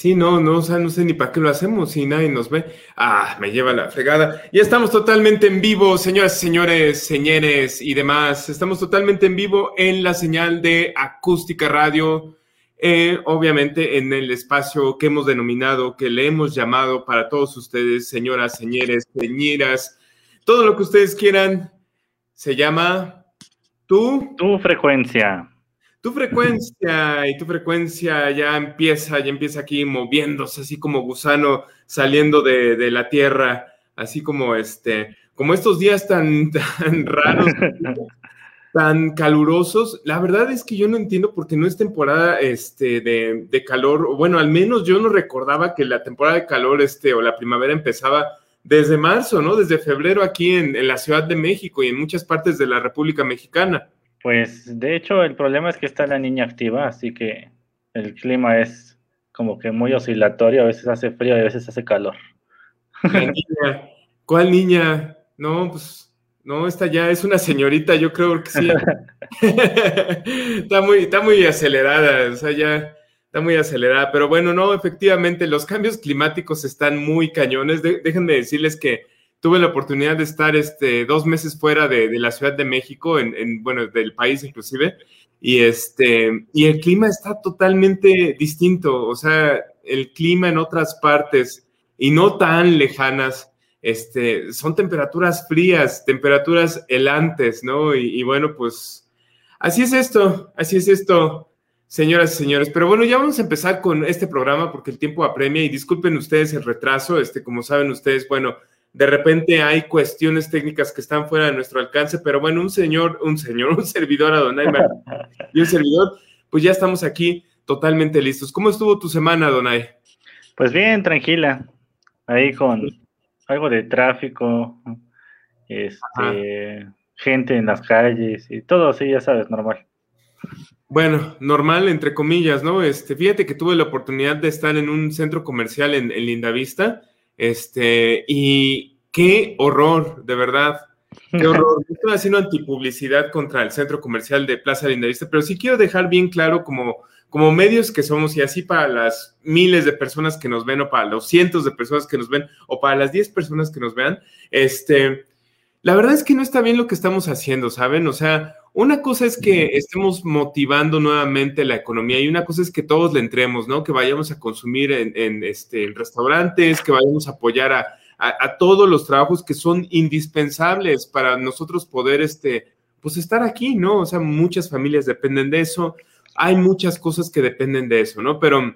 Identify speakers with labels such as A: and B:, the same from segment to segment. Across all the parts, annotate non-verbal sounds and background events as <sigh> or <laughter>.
A: Sí, no, no, o no sé ni para qué lo hacemos si nadie nos ve. Ah, me lleva la fregada. Ya estamos totalmente en vivo, señoras señores, señores y demás. Estamos totalmente en vivo en la señal de Acústica Radio. Eh, obviamente en el espacio que hemos denominado, que le hemos llamado para todos ustedes, señoras, señores, señeras, todo lo que ustedes quieran, se llama
B: Tu. Tu frecuencia
A: tu frecuencia y tu frecuencia ya empieza, ya empieza aquí moviéndose, así como gusano saliendo de, la tierra, así como este, como estos días tan, <laughs> tan raros, tan calurosos. La verdad es que yo no entiendo por qué no es temporada este, de, de, calor, bueno, al menos yo no recordaba que la temporada de calor este, o la primavera empezaba desde marzo, ¿no? Desde febrero aquí en, en la Ciudad de México y en muchas partes de la República Mexicana.
B: Pues de hecho el problema es que está la niña activa, así que el clima es como que muy oscilatorio, a veces hace frío y a veces hace calor. <laughs>
A: niña, ¿cuál niña? No, pues no, esta ya es una señorita, yo creo que sí. <laughs> está, muy, está muy acelerada, o sea, ya está muy acelerada, pero bueno, no, efectivamente los cambios climáticos están muy cañones. déjenme decirles que tuve la oportunidad de estar este, dos meses fuera de, la Ciudad de México, en, bueno, del país inclusive, y, este, y el clima está totalmente distinto, o sea, el clima en otras partes y no tan lejanas, este, son temperaturas frías, temperaturas helantes, ¿no? Y, y bueno, pues así es esto, así es esto. Señoras y señores, pero bueno, ya vamos a empezar con este programa porque el tiempo apremia y disculpen ustedes el retraso, este, como saben ustedes, bueno, de repente hay cuestiones técnicas que están fuera de nuestro alcance, pero bueno, un señor, un señor, <laughs> un servidor, Adonai y un servidor, pues ya estamos aquí totalmente listos. ¿Cómo estuvo tu semana, Donay?
B: Pues bien, tranquila, ahí con algo de tráfico, este, gente en las calles y todo así, ya sabes, normal.
A: Bueno, normal, entre comillas, ¿no? Este, fíjate que tuve la oportunidad de estar en un centro comercial en, en Lindavista este, y qué horror, de verdad. Qué <laughs> horror. Estoy haciendo antipublicidad contra el centro comercial de Plaza Lindavista, pero sí quiero dejar bien claro como, como medios que somos y así para las miles de personas que nos ven o para los cientos de personas que nos ven o para las 10 personas que nos vean, este, la verdad es que no está bien lo que estamos haciendo, ¿saben? O sea, una cosa es que estemos motivando nuevamente la economía y una cosa es que todos le entremos, ¿no? Que vayamos a consumir en, este, restaurantes, que vayamos a apoyar a, todos los trabajos que son indispensables para nosotros poder, este, pues estar aquí, ¿no? O sea, muchas familias dependen de eso, hay muchas cosas que dependen de eso, ¿no? Pero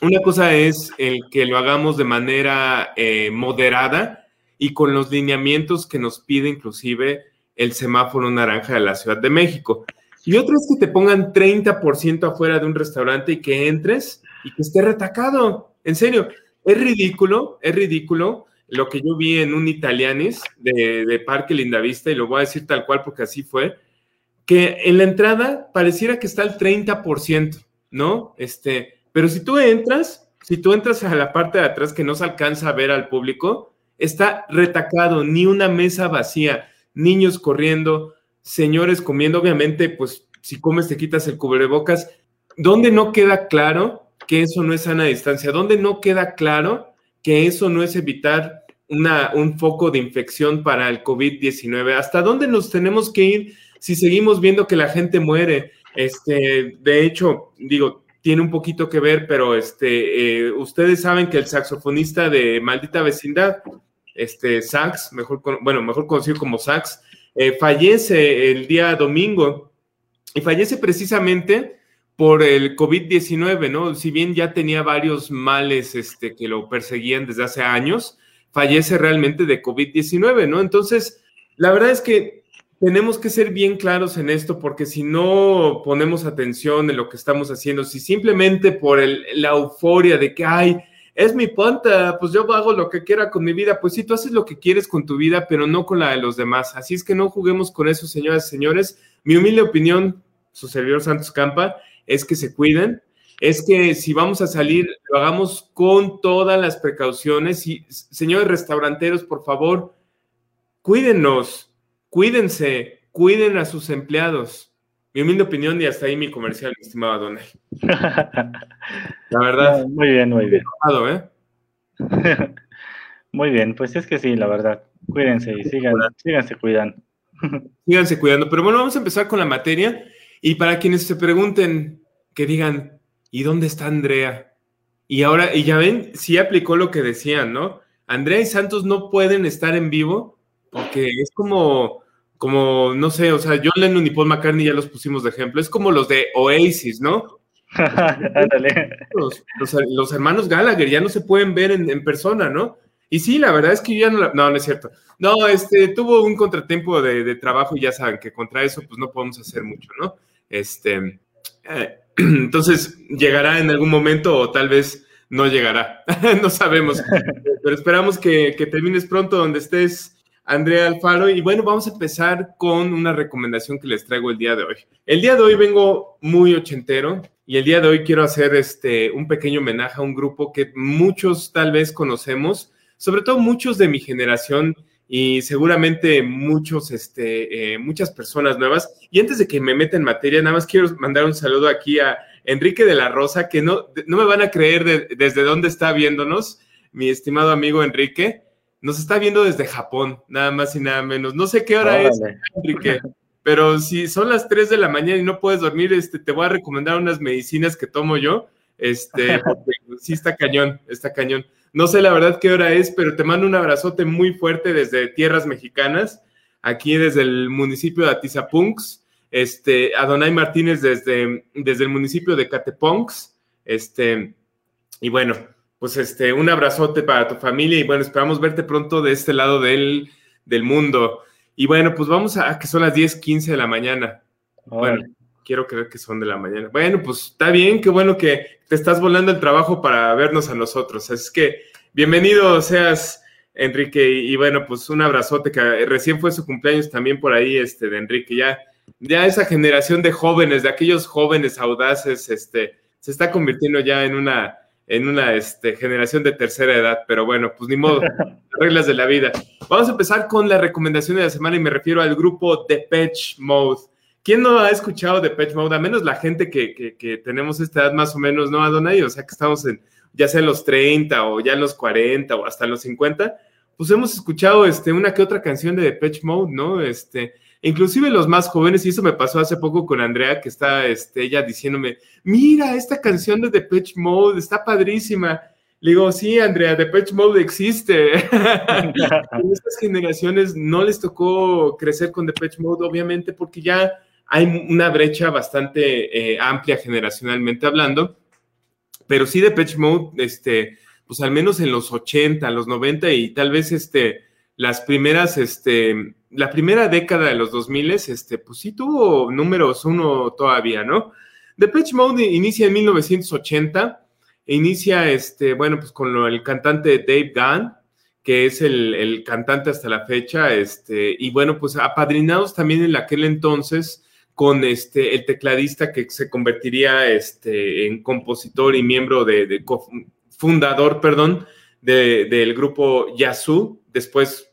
A: una cosa es el que lo hagamos de manera eh, moderada y con los lineamientos que nos pide inclusive el semáforo naranja de la Ciudad de México. Y otra es que te pongan 30% afuera de un restaurante y que entres y que esté retacado. En serio, es ridículo, es ridículo lo que yo vi en un Italianis de, de Parque Lindavista, y lo voy a decir tal cual porque así fue, que en la entrada pareciera que está el 30%, ¿no? Este, pero si tú entras, si tú entras a la parte de atrás que no se alcanza a ver al público, está retacado, ni una mesa vacía niños corriendo, señores comiendo, obviamente, pues si comes te quitas el cubrebocas. ¿Dónde no queda claro que eso no es sana distancia? ¿Dónde no queda claro que eso no es evitar una, un foco de infección para el COVID-19? ¿Hasta dónde nos tenemos que ir si seguimos viendo que la gente muere? Este, de hecho, digo, tiene un poquito que ver, pero este, eh, ustedes saben que el saxofonista de Maldita Vecindad, este, Sax, mejor, bueno, mejor conocido como Sax, eh, fallece el día domingo y fallece precisamente por el COVID-19, ¿no? Si bien ya tenía varios males este, que lo perseguían desde hace años, fallece realmente de COVID-19, ¿no? Entonces, la verdad es que tenemos que ser bien claros en esto porque si no ponemos atención en lo que estamos haciendo, si simplemente por la euforia de que, ay, es mi ponta, pues yo hago lo que quiera con mi vida, pues sí, tú haces lo que quieres con tu vida, pero no con la de los demás. Así es que no juguemos con eso, señoras y señores. Mi humilde opinión, su servidor Santos Campa, es que se cuiden, es que si vamos a salir, lo hagamos con todas las precauciones. Y señores restauranteros, por favor, cuídenos, cuídense, cuiden a sus empleados. Mi humilde opinión y hasta ahí mi comercial, mi estimado. <laughs> La verdad.
B: muy bien, muy bien.
A: ¿eh? <laughs>
B: muy bien, pues es que sí, la verdad. Cuídense y sigan, síganse cuidando. <laughs>
A: Síganse cuidando. Pero bueno, vamos a empezar con la materia. Y para quienes se pregunten, que digan, ¿y dónde está Andrea? Y ahora, y ya ven, sí aplicó lo que decían, ¿no? Andrea y Santos no pueden estar en vivo porque es como, como, no sé, o sea, John Lennon y Paul McCartney ya los pusimos de ejemplo, es como los de Oasis, ¿no? <laughs> los, los, hermanos Gallagher ya no se pueden ver en, persona, ¿no? Y sí, la verdad es que ya no, no, no es cierto. No, este, tuvo un contratiempo de, de, trabajo y ya saben que contra eso pues no podemos hacer mucho, ¿no? Este, eh, <clears throat> entonces, llegará en algún momento o tal vez no llegará. <laughs> no sabemos. <laughs> Pero esperamos que, que, termines pronto donde estés, Andrea Alfaro. Y bueno, vamos a empezar con una recomendación que les traigo el día de hoy. El día de hoy vengo muy ochentero y el día de hoy quiero hacer este, un pequeño homenaje a un grupo que muchos tal vez conocemos, sobre todo muchos de mi generación y seguramente muchos, este, eh, muchas personas nuevas. Y antes de que me meta en materia, nada más quiero mandar un saludo aquí a Enrique de la Rosa, que no, no me van a creer desde dónde está viéndonos, mi estimado amigo Enrique. Nos está viendo desde Japón, nada más y nada menos. No sé qué hora es, Enrique, pero si son las 3 de la mañana y no puedes dormir, este, te voy a recomendar unas medicinas que tomo yo. Este, <laughs> porque sí está cañón, está cañón. No sé la verdad qué hora es, pero te mando un abrazote muy fuerte desde tierras mexicanas, aquí desde el municipio de Atizapunks, este, Adonai Martínez desde, desde el municipio de Cateponks, este, y bueno, pues este, un abrazote para tu familia y bueno, esperamos verte pronto de este lado del, del mundo. Y bueno, pues vamos a, que son las 10:15 de la mañana. Bueno, quiero creer que son de la mañana. Bueno, pues está bien, qué bueno que te estás volando el trabajo para vernos a nosotros. Es que bienvenido seas, Enrique, y, bueno, pues un abrazote, que recién fue su cumpleaños también por ahí, este, de Enrique, ya, ya esa generación de jóvenes, de aquellos jóvenes audaces, este, se está convirtiendo ya en una, en una este, generación de tercera edad, pero bueno, pues ni modo, <laughs> reglas de la vida. Vamos a empezar con la recomendación de la semana y me refiero al grupo Depeche Mode. ¿Quién no ha escuchado de Patch Mode? A menos la gente que, tenemos esta edad más o menos, ¿no, Adonai? O sea, que estamos en, ya sea en los 30 o ya en los 40 o hasta en los 50, pues hemos escuchado este, una que otra canción de Depeche Mode, ¿no? Este, inclusive los más jóvenes, y eso me pasó hace poco con Andrea, que está este, ella diciéndome, mira, esta canción de Depeche Mode está padrísima. Le digo, sí, Andrea, Depeche Mode existe. <laughs> <laughs> en estas generaciones no les tocó crecer con Depeche Mode, obviamente, porque ya hay una brecha bastante eh, amplia generacionalmente hablando, pero sí de Patch Mode, este, pues al menos en los 80, los 90 y tal vez este, las primeras, este, la primera década de los 2000, este, pues sí tuvo números uno todavía, ¿no? Patch Mode inicia en 1980, e inicia, este, bueno, pues con el cantante Dave Gunn, que es el, el, cantante hasta la fecha, este, y bueno, pues apadrinados también en aquel entonces con este, el tecladista que se convertiría este, en compositor y miembro de, fundador, perdón, del grupo Yazoo, después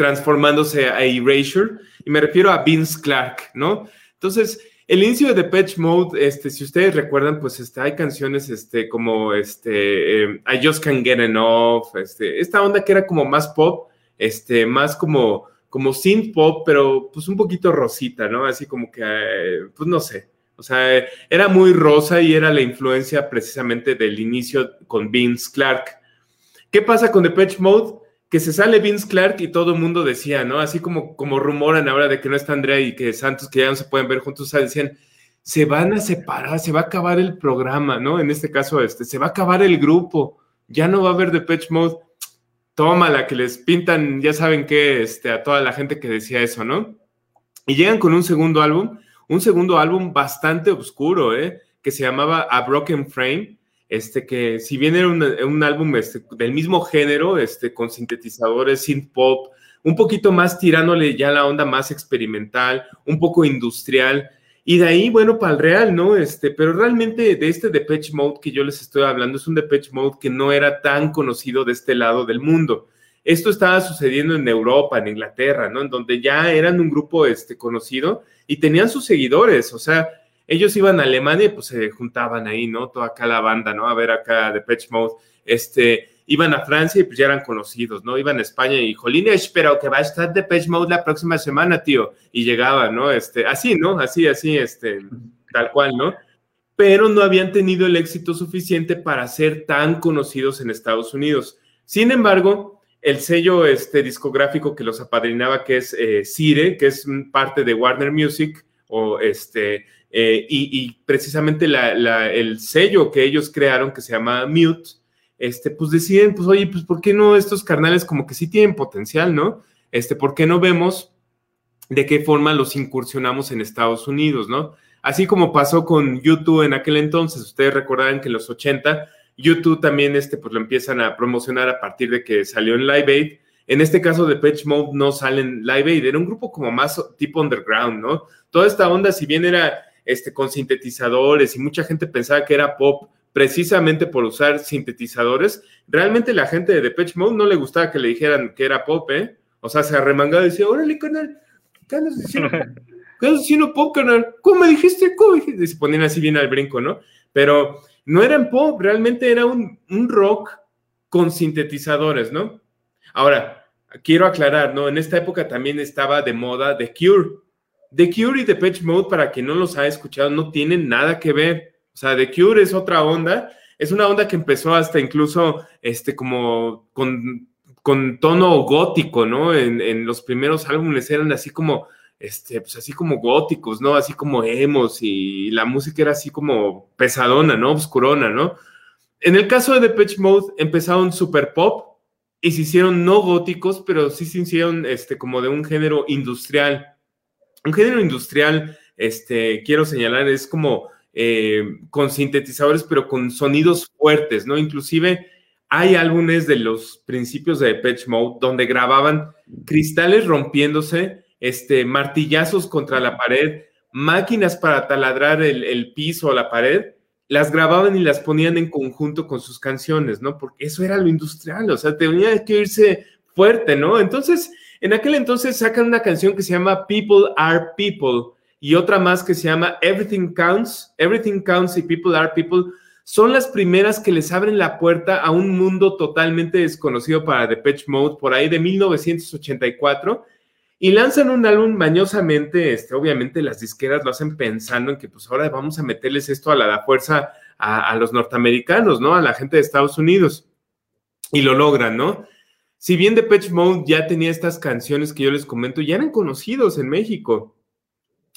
A: transformándose a Erasure, y me refiero a Vince Clark, ¿no? Entonces, el inicio de Depeche Mode, este, si ustedes recuerdan, pues este, hay canciones este, como este, em, I Just Can't Get Enough, este, esta onda que era como más pop, este, más como como synth pop, pero pues un poquito rosita, ¿no? Así como que, pues no sé. O sea, era muy rosa y era la influencia precisamente del inicio con Vince Clark. ¿Qué pasa con Depeche Mode? Que se sale Vince Clark y todo el mundo decía, ¿no? Así como, como rumoran ahora de que no está Andrea y que Santos, que ya no se pueden ver juntos, decían, se van a separar, se va a acabar el programa, ¿no? En este caso, este, se va a acabar el grupo, ya no va a haber Depeche Mode toma la que les pintan, ya saben qué, este, a toda la gente que decía eso, ¿no? Y llegan con un segundo álbum, un segundo álbum bastante oscuro, ¿eh? que se llamaba A Broken Frame, este que si bien era un, álbum este, del mismo género, este, con sintetizadores, synth pop, un poquito más tirándole ya la onda más experimental, un poco industrial, y de ahí, bueno, para el real, ¿no? Este, pero realmente de este Depeche Mode que yo les estoy hablando es un Depeche Mode que no era tan conocido de este lado del mundo. Esto estaba sucediendo en Europa, en Inglaterra, ¿no? En donde ya eran un grupo este, conocido y tenían sus seguidores, o sea, ellos iban a Alemania y pues se juntaban ahí, ¿no? Toda acá la banda, ¿no? A ver acá Depeche Mode, este, iban a Francia y pues ya eran conocidos, ¿no? Iban a España y Jolín, espero que va a estar Depeche Mode la próxima semana, tío. Y llegaba, ¿no? Este, así, ¿no? Así, así, este, tal cual, ¿no? Pero no habían tenido el éxito suficiente para ser tan conocidos en Estados Unidos. Sin embargo, el sello este, discográfico que los apadrinaba, que es eh, Cire, que es parte de Warner Music, o este, eh, y, precisamente el sello que ellos crearon, que se llama Mute, este, pues deciden, pues oye, pues ¿por qué no estos carnales como que sí tienen potencial, ¿no? Este, ¿por qué no vemos de qué forma los incursionamos en Estados Unidos, ¿no? Así como pasó con YouTube en aquel entonces, ustedes recordarán que en los 80 YouTube también este, pues lo empiezan a promocionar a partir de que salió en Live Aid. En este caso de Patch Mode no sale en Live Aid, era un grupo como más tipo underground, ¿no? Toda esta onda, si bien era este, con sintetizadores y mucha gente pensaba que era pop precisamente por usar sintetizadores, realmente la gente de Depeche Mode no le gustaba que le dijeran que era pop, ¿eh? O sea, se arremangaba y decía, órale, canal, ¿qué andas diciendo? <laughs> ¿Qué andas diciendo pop, canal? ¿Cómo me dijiste? ¿Cómo dijiste? Y se ponían así bien al brinco, ¿no? Pero no eran pop, realmente era un, un rock con sintetizadores, ¿no? Ahora, quiero aclarar, ¿no? En esta época también estaba de moda The Cure. The Cure y Depeche Mode, para quien no los ha escuchado, no tienen nada que ver. O sea, The Cure es otra onda. Es una onda que empezó hasta incluso este, como con, con tono gótico, ¿no? En, en, los primeros álbumes eran así como, este, pues así como góticos, ¿no? Así como emos y la música era así como pesadona, ¿no? Obscurona, ¿no? En el caso de Depeche Mode empezaron super pop y se hicieron no góticos, pero sí se hicieron este, como de un género industrial un género industrial, este, quiero señalar, es como eh, con sintetizadores, pero con sonidos fuertes, ¿no? Inclusive hay álbumes de los principios de Depeche Mode donde grababan cristales rompiéndose, este, martillazos contra la pared, máquinas para taladrar el, el piso o la pared, las grababan y las ponían en conjunto con sus canciones, ¿no? Porque eso era lo industrial, o sea, tenía que irse fuerte, ¿no? Entonces, en aquel entonces sacan una canción que se llama People Are People y otra más que se llama Everything Counts. Everything Counts y People Are People son las primeras que les abren la puerta a un mundo totalmente desconocido para Depeche Mode por ahí de 1984 y lanzan un álbum mañosamente, este, obviamente las disqueras lo hacen pensando en que pues ahora vamos a meterles esto a la, fuerza a, a, los norteamericanos, ¿no? A la gente de Estados Unidos. Y lo logran, ¿no? Si bien Depeche Mode ya tenía estas canciones que yo les comento, ya eran conocidos en México,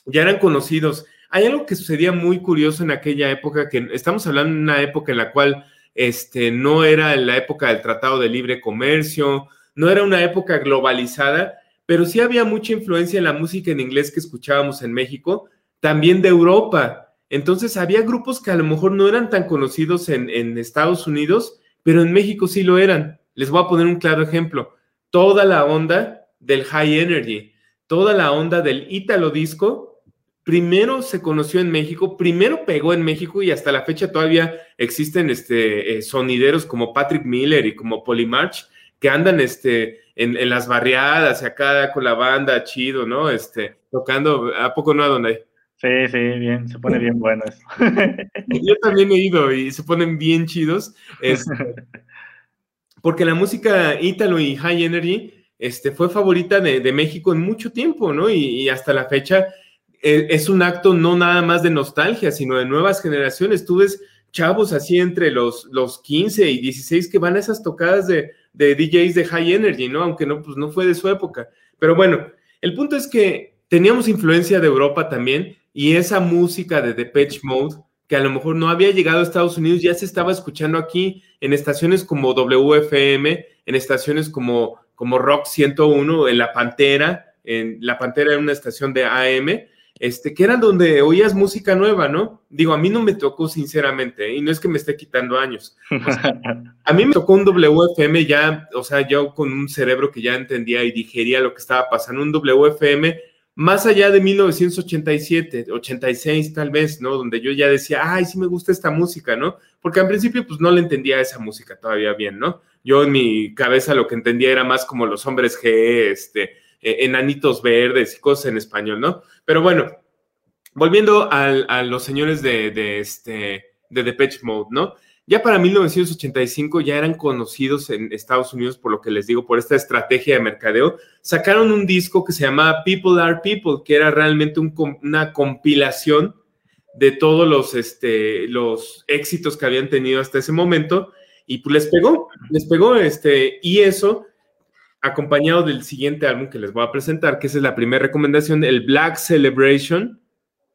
A: ya eran conocidos. Hay algo que sucedía muy curioso en aquella época, que estamos hablando de una época en la cual este, no era la época del Tratado de Libre Comercio, no era una época globalizada, pero sí había mucha influencia en la música en inglés que escuchábamos en México, también de Europa. Entonces había grupos que a lo mejor no eran tan conocidos en, en Estados Unidos, pero en México sí lo eran. Les voy a poner un claro ejemplo. Toda la onda del high energy, toda la onda del Italo disco, primero se conoció en México, primero pegó en México y hasta la fecha todavía existen este, eh, sonideros como Patrick Miller y como Polymarch que andan este, en, las barriadas y acá con la banda, chido, ¿no? Este, tocando, ¿a poco no a dónde?
B: Sí, sí, bien, se pone bien bueno eso. <laughs>
A: Yo también he ido y se ponen bien chidos. Este, <laughs> porque la música ítalo y high energy este, fue favorita de, México en mucho tiempo, ¿no? Y, hasta la fecha eh, es un acto no nada más de nostalgia, sino de nuevas generaciones. Tú ves chavos así entre los, los 15 y 16 que van a esas tocadas de, de DJs de high energy, ¿no? Aunque no, pues no fue de su época. Pero bueno, el punto es que teníamos influencia de Europa también y esa música de Depeche Mode que a lo mejor no había llegado a Estados Unidos, ya se estaba escuchando aquí en estaciones como WFM, en estaciones como, como Rock 101, en La Pantera, en La Pantera en una estación de AM, este, que eran donde oías música nueva, ¿no? Digo, a mí no me tocó sinceramente, y no es que me esté quitando años. <laughs> a mí me tocó un WFM ya, o sea, yo con un cerebro que ya entendía y digería lo que estaba pasando, un WFM más allá de 1987, 86 tal vez, ¿no? Donde yo ya decía, ay, sí me gusta esta música, ¿no? Porque al principio pues no le entendía esa música todavía bien, ¿no? Yo en mi cabeza lo que entendía era más como los hombres G, este, e, enanitos verdes y cosas en español, ¿no? Pero bueno, volviendo a los señores de, de, este, de Depeche Mode, ¿no? Ya para 1985 ya eran conocidos en Estados Unidos, por lo que les digo, por esta estrategia de mercadeo. Sacaron un disco que se llamaba People Are People, que era realmente una compilación de todos los, este, los éxitos que habían tenido hasta ese momento. Y pues les pegó, les pegó, este, y eso acompañado del siguiente álbum que les voy a presentar, que es la primera recomendación, el Black Celebration.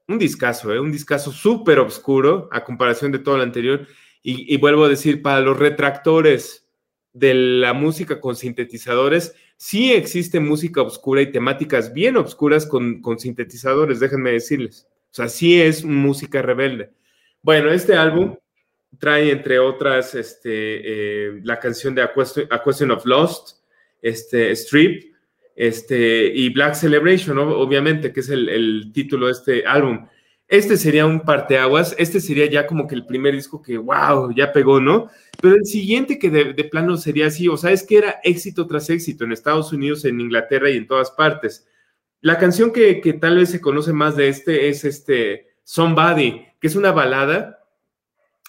A: Un discazo, ¿eh? un discazo súper oscuro a comparación de todo lo anterior y, vuelvo a decir, para los retractores de la música con sintetizadores, sí existe música oscura y temáticas bien oscuras con, sintetizadores, déjenme decirles. O sea, sí es música rebelde. Bueno, este álbum trae, entre otras, este, eh, la canción de A Question, of Lost, este, Strip, este, y Black Celebration, obviamente, que es el, el título de este álbum. Este sería un parteaguas, este sería ya como que el primer disco que, wow, ya pegó, ¿no? Pero el siguiente que de, plano sería así, o sea, es que era éxito tras éxito en Estados Unidos, en Inglaterra y en todas partes. La canción que, tal vez se conoce más de este es este Somebody, que es una balada,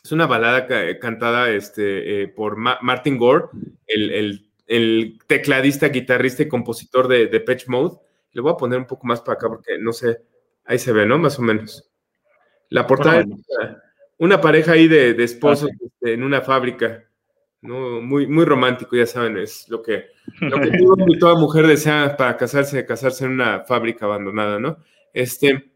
A: es una balada cantada este, eh, por Martin Gore, el, tecladista, guitarrista y compositor de, de Patch Mode. Le voy a poner un poco más para acá porque no sé, ahí se ve, ¿no? Más o menos. La portada una pareja ahí de, esposos este, en una fábrica, ¿no? Muy, muy romántico, ya saben, es lo que, lo que toda mujer desea para casarse, casarse en una fábrica abandonada, ¿no? Este,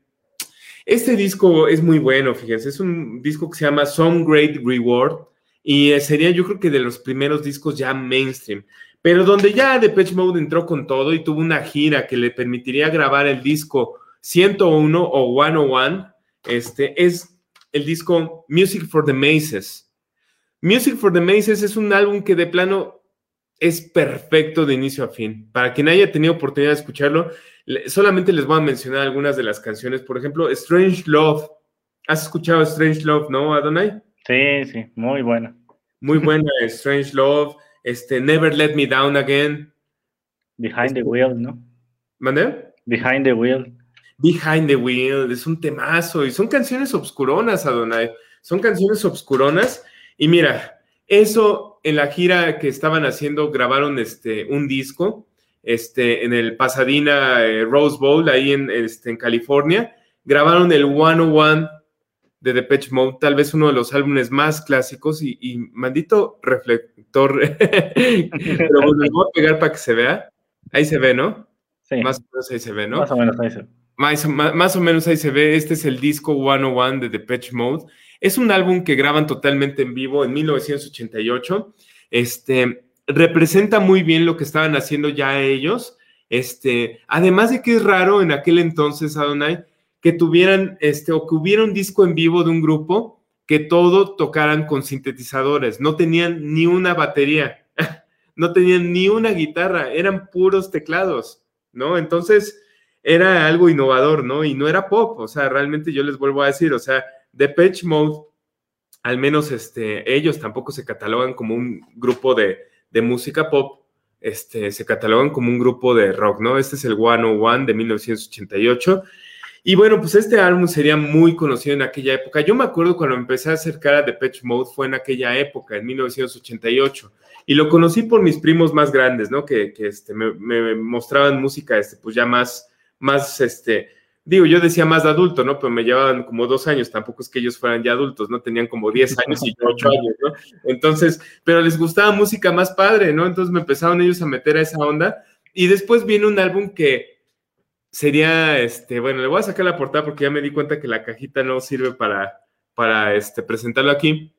A: este disco es muy bueno, fíjense, es un disco que se llama Some Great Reward y sería yo creo que de los primeros discos ya mainstream, pero donde ya Depeche Mode entró con todo y tuvo una gira que le permitiría grabar el disco 101 o 101 este, es el disco Music for the Maces. Music for the Maces es un álbum que de plano es perfecto de inicio a fin. Para quien haya tenido oportunidad de escucharlo, solamente les voy a mencionar algunas de las canciones. Por ejemplo, Strange Love. ¿Has escuchado Strange Love, no, Adonai?
B: Sí, sí, muy buena.
A: Muy buena, <laughs> Strange Love. Este, Never Let Me Down Again.
B: Behind the Wheel, ¿no?
A: ¿Mande?
B: Behind the Wheel.
A: Behind the Wheel, es un temazo y son canciones obscuronas, Adonai. Son canciones obscuronas y mira, eso en la gira que estaban haciendo grabaron este un disco este en el Pasadena eh, Rose Bowl ahí en, este, en California, grabaron el 101 de Depeche Mode, tal vez uno de los álbumes más clásicos y, y maldito reflector. <laughs> Pero bueno, voy a pegar para que se vea. Ahí se ve, ¿no?
B: Sí.
A: Más o menos ahí se ve, ¿no?
B: Más o menos ahí se ve.
A: Más, o menos ahí se ve, este es el disco 101 de Depeche Mode. Es un álbum que graban totalmente en vivo en 1988. Este, representa muy bien lo que estaban haciendo ya ellos. Este, además de que es raro en aquel entonces, Adonai, que tuvieran, este, o que hubiera un disco en vivo de un grupo que todo tocaran con sintetizadores. No tenían ni una batería, <laughs> no tenían ni una guitarra, eran puros teclados, ¿no? Entonces, era algo innovador, ¿no? Y no era pop, o sea, realmente yo les vuelvo a decir, o sea, Depeche Mode, al menos este, ellos tampoco se catalogan como un grupo de, de música pop, este, se catalogan como un grupo de rock, ¿no? Este es el 101 de 1988. Y bueno, pues este álbum sería muy conocido en aquella época. Yo me acuerdo cuando empecé a acercar a Depeche Mode fue en aquella época, en 1988. Y lo conocí por mis primos más grandes, ¿no? Que, que este, me, me, mostraban música, este, pues ya más, más, este, digo, yo decía más de adulto, ¿no? Pero me llevaban como dos años, tampoco es que ellos fueran ya adultos, ¿no? Tenían como diez <laughs> años y yo ocho años, ¿no? Entonces, pero les gustaba música más padre, ¿no? Entonces me empezaron ellos a meter a esa onda. Y después viene un álbum que sería, este, bueno, le voy a sacar la portada porque ya me di cuenta que la cajita no sirve para, para, este, presentarlo aquí,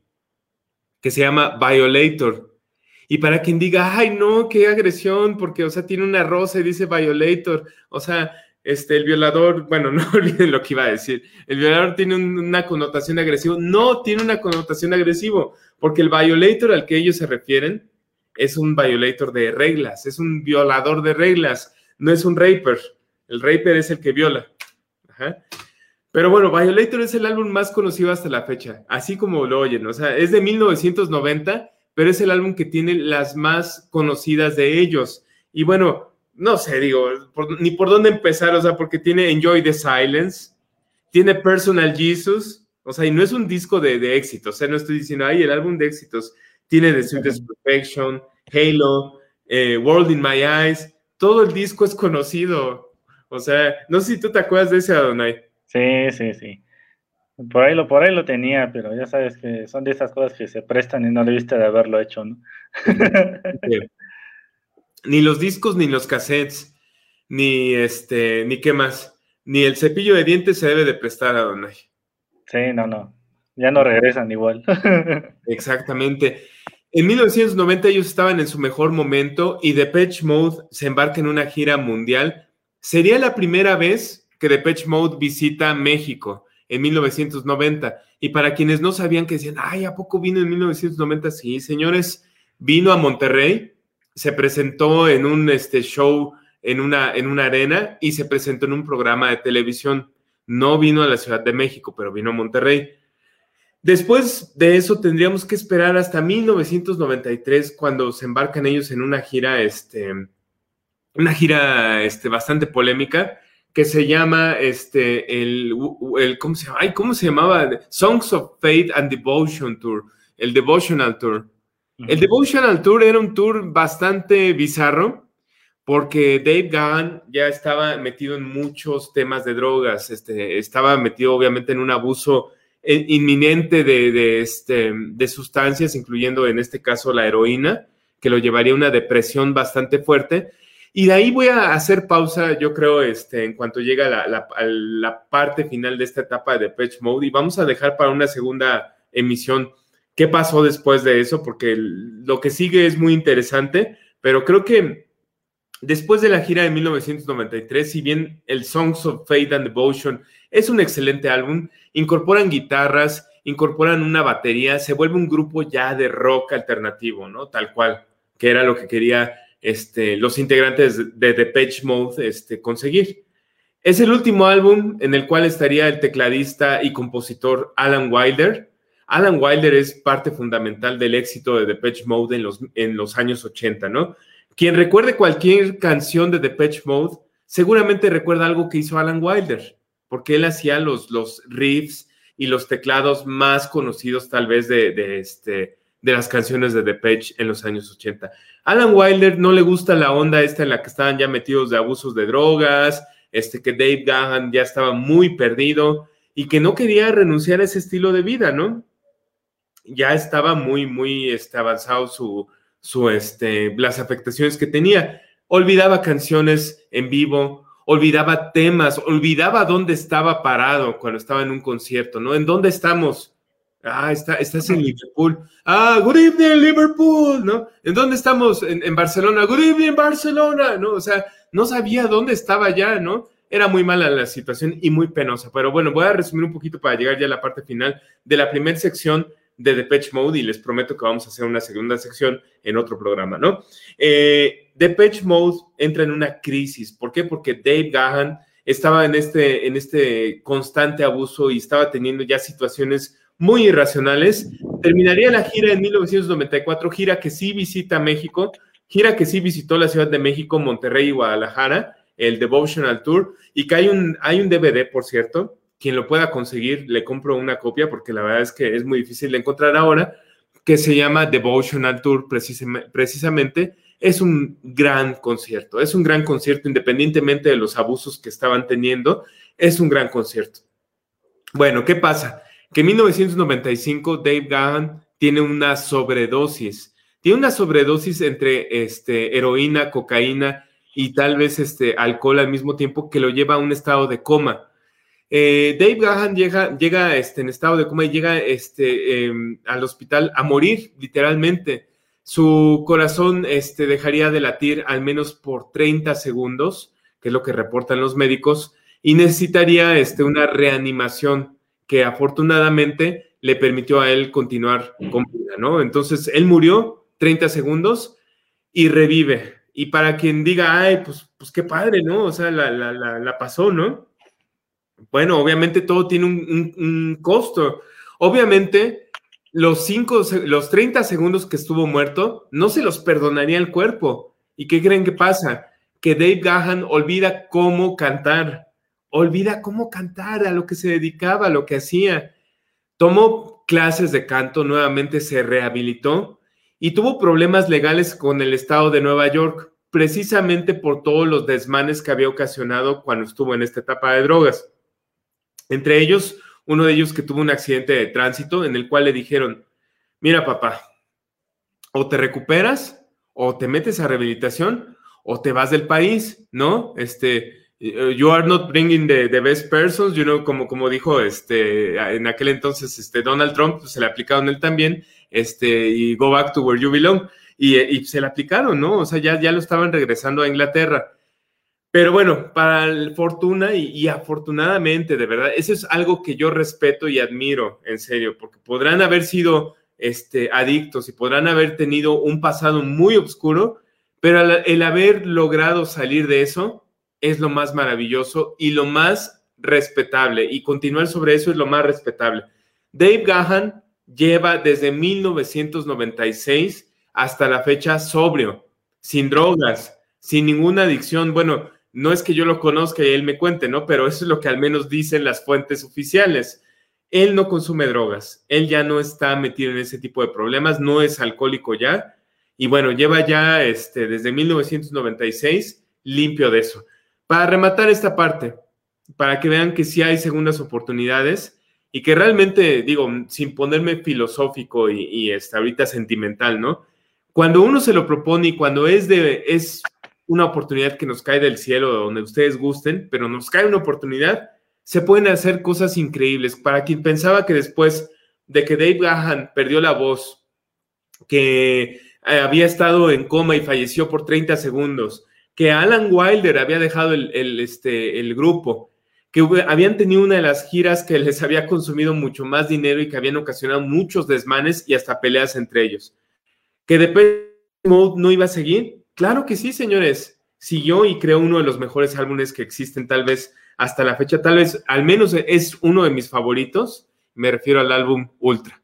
A: que se llama Violator. Y para quien diga, ay, no, qué agresión, porque, o sea, tiene una rosa y dice Violator, o sea, este, el violador, bueno, <laughs> no olviden lo que iba a decir, el violador tiene una connotación agresiva, no tiene una connotación agresiva, porque el violator al que ellos se refieren es un violator de reglas, es un violador de reglas, no es un raper, el raper es el que viola. Pero bueno, Violator es el álbum más conocido hasta la fecha, así como lo oyen, o sea, es de 1990, pero es el álbum que tiene las más conocidas de ellos. Y bueno, no sé, digo, ni por dónde empezar, o sea, porque tiene Enjoy the Silence, tiene Personal Jesus, o sea, y no es un disco de, de éxito, o sea, no estoy diciendo, ay, el álbum de éxitos, tiene The Sweetest Perfection, Halo, eh, World in My Eyes, todo el disco es conocido, o sea, no sé si tú te acuerdas de ese Adonai.
B: Sí, sí, sí. Por ahí, lo, por ahí lo tenía, pero ya sabes que son de esas cosas que se prestan y no debiste de haberlo hecho, ¿no? <laughs>
A: ni los discos, ni los cassettes, ni este, ni qué más, ni el cepillo de dientes se debe de prestar a Donay.
B: Sí, no, no, ya no regresan igual. <laughs>
A: Exactamente. En 1990 ellos estaban en su mejor momento y Depeche Mode se embarca en una gira mundial. Sería la primera vez que Depeche Mode visita México en 1990. Y para quienes no sabían que decían, ay, ¿a poco vino en 1990? Sí, señores, vino a Monterrey se presentó en un este, show en una, en una arena y se presentó en un programa de televisión. No vino a la Ciudad de México, pero vino a Monterrey. Después de eso tendríamos que esperar hasta 1993 cuando se embarcan ellos en una gira, este, una gira este, bastante polémica que se llama este, el, el ¿cómo se llama? ¿cómo se llamaba? Songs of Faith and Devotion Tour, el Devotional Tour. El Devotional Tour era un tour bastante bizarro porque Dave Gahan ya estaba metido en muchos temas de drogas, este, estaba metido obviamente en un abuso eh, inminente de, este, de sustancias, incluyendo en este caso la heroína, que lo llevaría a una depresión bastante fuerte. Y de ahí voy a hacer pausa, yo creo, este, en cuanto llega la, la, la parte final de esta etapa de Patch Mode y vamos a dejar para una segunda emisión qué pasó después de eso, porque lo que sigue es muy interesante, pero creo que después de la gira de 1993, si bien el Songs of Faith and Devotion es un excelente álbum, incorporan guitarras, incorporan una batería, se vuelve un grupo ya de rock alternativo, ¿no? Tal cual, que era lo que quería este, los integrantes de Depeche Mode este, conseguir. Es el último álbum en el cual estaría el tecladista y compositor Alan Wilder, Alan Wilder es parte fundamental del éxito de Depeche Mode en los, en los años 80, ¿no? Quien recuerde cualquier canción de Depeche Mode, seguramente recuerda algo que hizo Alan Wilder, porque él hacía los, los riffs y los teclados más conocidos tal vez de, este, de las canciones de Depeche en los años 80. Alan Wilder no le gusta la onda esta en la que estaban ya metidos de abusos de drogas, este, que Dave Gahan ya estaba muy perdido y que no quería renunciar a ese estilo de vida, ¿no? Ya estaba muy, muy este, avanzado su, su, este, las afectaciones que tenía. Olvidaba canciones en vivo, olvidaba temas, olvidaba dónde estaba parado cuando estaba en un concierto, ¿no? ¿En dónde estamos? Ah, está, estás en Liverpool. Ah, good evening, Liverpool, ¿no? ¿En dónde estamos? En, en, Barcelona. Good evening, Barcelona, ¿no? O sea, no sabía dónde estaba ya, ¿no? Era muy mala la situación y muy penosa. Pero bueno, voy a resumir un poquito para llegar ya a la parte final de la primera sección de Depeche Mode y les prometo que vamos a hacer una segunda sección en otro programa, ¿no? Eh, Depeche Mode entra en una crisis. ¿Por qué? Porque Dave Gahan estaba en este, en este constante abuso y estaba teniendo ya situaciones muy irracionales. Terminaría la gira en 1994, gira que sí visita México, gira que sí visitó la Ciudad de México, Monterrey y Guadalajara, el Devotional Tour, y que hay un, hay un DVD, por cierto, quien lo pueda conseguir, le compro una copia porque la verdad es que es muy difícil de encontrar ahora, que se llama Devotional Tour precisamente. Es un gran concierto, es un gran concierto independientemente de los abusos que estaban teniendo, es un gran concierto. Bueno, ¿qué pasa? Que en 1995 Dave Gahan tiene una sobredosis, tiene una sobredosis entre este, heroína, cocaína y tal vez este, alcohol al mismo tiempo que lo lleva a un estado de coma. Eh, Dave Gahan llega, este, en estado de coma y llega este, em, al hospital a morir, literalmente. su corazón este, dejaría de latir al menos por 30 segundos, que es lo que reportan los médicos, y necesitaría este, una reanimación que afortunadamente le permitió a él continuar con vida, ¿no? Entonces, él murió 30 segundos y revive. Y para quien diga, ay, pues, pues qué padre, ¿no? O sea, la, pasó, ¿no? Bueno, obviamente todo tiene un, costo. Obviamente, los, cinco, los 30 segundos que estuvo muerto, no se los perdonaría el cuerpo. ¿Y qué creen que pasa? Que Dave Gahan olvida cómo cantar, olvida cómo cantar, a lo que se dedicaba, a lo que hacía. Tomó clases de canto, nuevamente se rehabilitó y tuvo problemas legales con el estado de Nueva York, precisamente por todos los desmanes que había ocasionado cuando estuvo en esta etapa de drogas. Entre ellos, uno de ellos que tuvo un accidente de tránsito en el cual le dijeron, mira papá, o te recuperas, o te metes a rehabilitación, o te vas del país, ¿no? Este, you are not bringing the, best persons, you know, como, como dijo este, en aquel entonces este, Donald Trump, pues, se le aplicaron él también, este, y go back to where you belong, y, y se le aplicaron, ¿no? O sea, ya, ya lo estaban regresando a Inglaterra. Pero bueno, para el fortuna y, afortunadamente, de verdad, eso es algo que yo respeto y admiro, en serio, porque podrán haber sido este, adictos y podrán haber tenido un pasado muy oscuro, pero el haber logrado salir de eso es lo más maravilloso y lo más respetable. Y continuar sobre eso es lo más respetable. Dave Gahan lleva desde 1996 hasta la fecha sobrio, sin drogas, sin ninguna adicción. Bueno, no es que yo lo conozca y él me cuente, ¿no? Pero eso es lo que al menos dicen las fuentes oficiales. Él no consume drogas, él ya no está metido en ese tipo de problemas, no es alcohólico ya. Y bueno, lleva ya este, desde 1996 limpio de eso. Para rematar esta parte, para que vean que sí hay segundas oportunidades y que realmente, digo, sin ponerme filosófico y, y este, ahorita sentimental, ¿no? Cuando uno se lo propone y cuando es de, es una oportunidad que nos cae del cielo, donde ustedes gusten, pero nos cae una oportunidad, se pueden hacer cosas increíbles. Para quien pensaba que después de que Dave Gahan perdió la voz, que eh, había estado en coma y falleció por 30 segundos, que Alan Wilder había dejado el, este, el grupo, que habían tenido una de las giras que les había consumido mucho más dinero y que habían ocasionado muchos desmanes y hasta peleas entre ellos. Que de Mode no iba a seguir, Claro que sí, señores. Siguió y creó uno de los mejores álbumes que existen, tal vez hasta la fecha, tal vez al menos es uno de mis favoritos. Me refiero al álbum Ultra.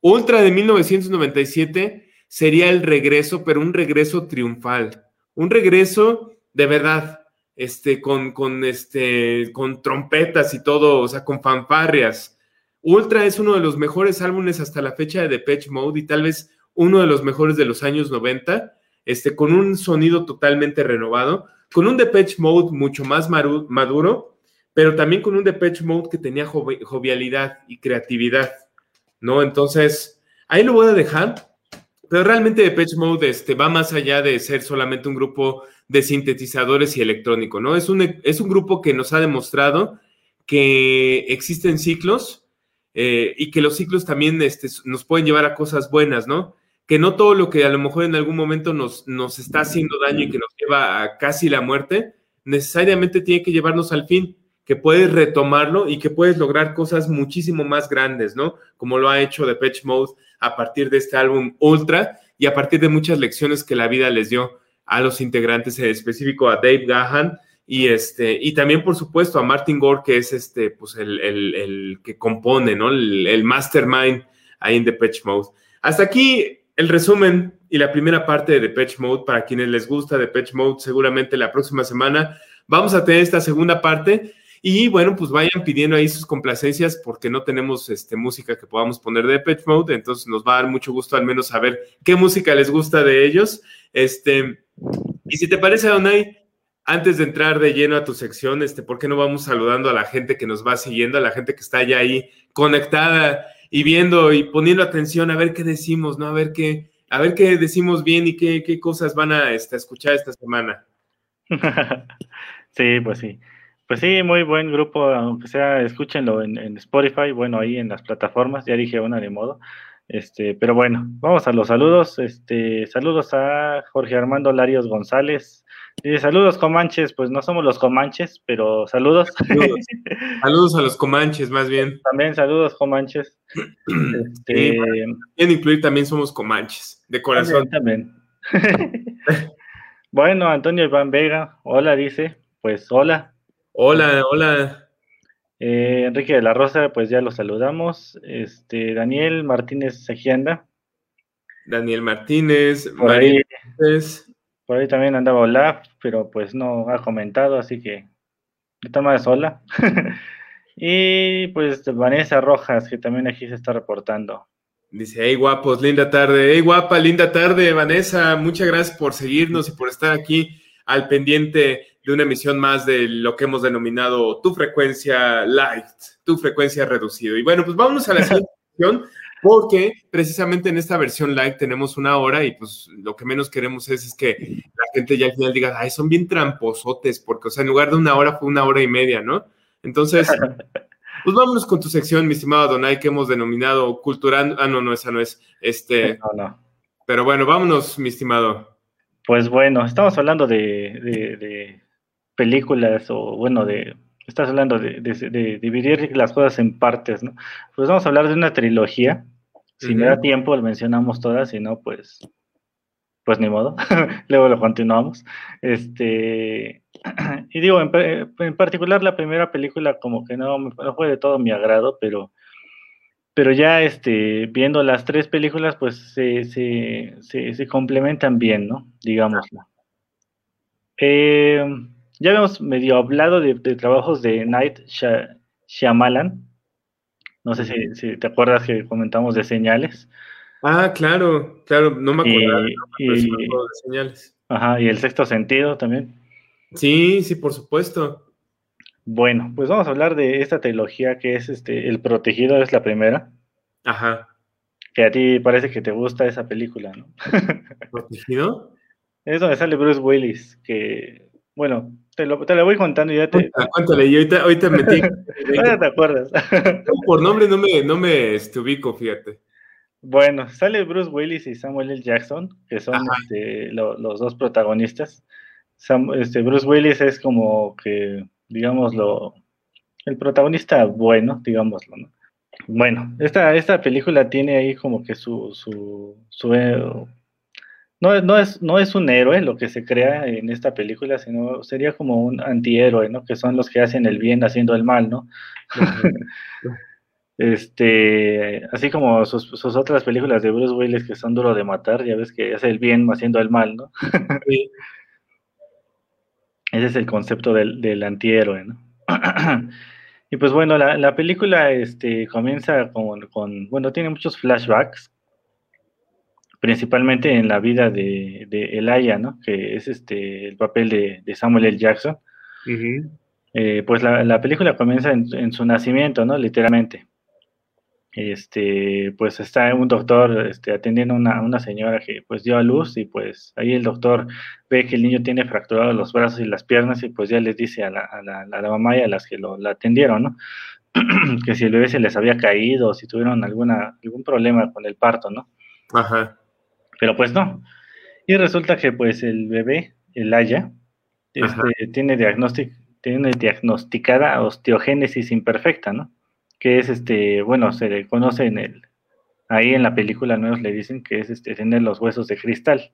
A: Ultra de 1997 sería el regreso, pero un regreso triunfal. Un regreso de verdad, este, con, con, este, con trompetas y todo, o sea, con fanfarrias. Ultra es uno de los mejores álbumes hasta la fecha de Depeche Mode y tal vez uno de los mejores de los años 90 este, con un sonido totalmente renovado, con un Depeche Mode mucho más maduro, pero también con un Depeche Mode que tenía jovialidad y creatividad, ¿no? Entonces, ahí lo voy a dejar, pero realmente Depeche Mode este, va más allá de ser solamente un grupo de sintetizadores y electrónico, ¿no? Es un, es un grupo que nos ha demostrado que existen ciclos eh, y que los ciclos también este, nos pueden llevar a cosas buenas, ¿no? Que no todo lo que a lo mejor en algún momento nos, nos está haciendo daño y que nos lleva a casi la muerte, necesariamente tiene que llevarnos al fin, que puedes retomarlo y que puedes lograr cosas muchísimo más grandes, ¿no? Como lo ha hecho Depeche Mode a partir de este álbum Ultra y a partir de muchas lecciones que la vida les dio a los integrantes, en específico a Dave Gahan y este y también por supuesto a Martin Gore que es este pues el, el, que compone, ¿no? El, el mastermind ahí en Depeche Mode. Hasta aquí el resumen y la primera parte de Depeche Mode, para quienes les gusta Depeche Mode, seguramente la próxima semana vamos a tener esta segunda parte. Y bueno, pues vayan pidiendo ahí sus complacencias porque no tenemos este, música que podamos poner de Depeche Mode, entonces nos va a dar mucho gusto al menos saber qué música les gusta de ellos. Este, y si te parece, Donay, antes de entrar de lleno a tu sección, este, ¿por qué no vamos saludando a la gente que nos va siguiendo, a la gente que está ya ahí conectada y viendo y poniendo atención a ver qué decimos, ¿no? A ver qué, a ver qué decimos bien y qué, qué cosas van a este, escuchar esta semana. <laughs>
B: sí, pues sí. Pues sí, muy buen grupo, aunque sea, escúchenlo en, Spotify, bueno, ahí en las plataformas, ya dije una de modo. Este, pero bueno, vamos a los saludos. Este, saludos a Jorge Armando Larios González. Dice, saludos Comanches, pues no somos los Comanches, pero saludos.
A: Saludos, <laughs> a los Comanches, más bien.
B: También saludos Comanches. <clears throat>
A: Este, incluir también somos Comanches, de corazón.
B: También. <laughs> <laughs> bueno, Antonio Iván Vega, hola, dice, pues hola.
A: Hola, hola.
B: Eh, Enrique de la Rosa, pues ya lo saludamos. Este, Daniel Martínez Segianda.
A: Daniel Martínez,
B: por ahí, por ahí también andaba Olaf, pero pues no ha comentado, así que está más sola. <laughs> y pues Vanessa Rojas, que también aquí se está reportando.
A: Dice, hey guapos, linda tarde. Hey guapa, linda tarde, Vanessa. Muchas gracias por seguirnos y por estar aquí al pendiente de una emisión más de lo que hemos denominado tu frecuencia light, tu frecuencia reducido. Y bueno, pues vámonos a la siguiente <laughs> sección, porque precisamente en esta versión light tenemos una hora y pues lo que menos queremos es, es que la gente ya al final diga, ay, son bien tramposotes, porque, o sea, en lugar de una hora fue una hora y media, ¿no? Entonces, <laughs> pues vámonos con tu sección, mi estimado Donay, que hemos denominado cultural. Ah, no, no, esa no es. Este. No, no. Pero bueno, vámonos, mi estimado.
B: Pues bueno, estamos hablando de películas o bueno, de, estás hablando de, dividir las cosas en partes, ¿no? Pues vamos a hablar de una trilogía. Si me da tiempo, lo mencionamos todas, si no, pues, pues ni modo. <laughs> Luego lo continuamos. Este, <clears throat> y digo, en, particular la primera película como que no, no fue de todo mi agrado, pero, pero ya este, viendo las tres películas, pues se, se, se, complementan bien, ¿no? Digámoslo. Eh, ya habíamos medio hablado de, trabajos de Night Shyamalan. No sé si, te acuerdas que comentamos de señales.
A: Ah, claro, claro, no me acuerdo de señales.
B: Ajá, y el sexto sentido también.
A: Sí, sí, por supuesto.
B: Bueno, pues vamos a hablar de esta trilogía que es este El Protegido, es la primera.
A: Ajá.
B: Que a ti parece que te gusta esa película, ¿no? <laughs>
A: ¿Protegido?
B: Es donde sale Bruce Willis, que, bueno, te lo, te lo voy contando y ya te.
A: Cuéntale, yo ahorita, ahorita metí.
B: Ahora <laughs> te acuerdas.
A: Por nombre no me, no me este, ubico, fíjate.
B: Bueno, sale Bruce Willis y Samuel L. Jackson, que son este, los dos protagonistas. este, Bruce Willis es como que, digámoslo, el protagonista bueno, digámoslo, ¿no? Bueno, esta, esta película tiene ahí como que su, su, su no, no, es, no es un héroe lo que se crea en esta película, sino sería como un antihéroe, ¿no? Que son los que hacen el bien haciendo el mal, ¿no? <laughs> este, así como sus, otras películas de Bruce Willis que son duro de matar, ya ves que hace el bien haciendo el mal, ¿no? <laughs> Ese es el concepto del, del antihéroe, ¿no? <clears throat> y pues bueno, la, película este, comienza con, con, bueno, tiene muchos flashbacks principalmente en la vida de, de Elaya, ¿no? Que es este el papel de, Samuel L. Jackson. Eh, pues la, película comienza en, su nacimiento, ¿no? Literalmente. Este, pues está un doctor este, atendiendo a una, una, señora que pues dio a luz y pues ahí el doctor ve que el niño tiene fracturados los brazos y las piernas y pues ya les dice a la, a la, a la mamá y a las que lo la atendieron, ¿no? <clears throat> que si el bebé se les había caído o si tuvieron alguna, algún problema con el parto, ¿no?
A: Ajá
B: pero pues no. Y resulta que pues el bebé, el Aya, este, tiene, tiene diagnosticada osteogénesis imperfecta, ¿no? Que es este, bueno, se le conoce en el, ahí en la película nuevos le dicen que es este, tener los huesos de cristal.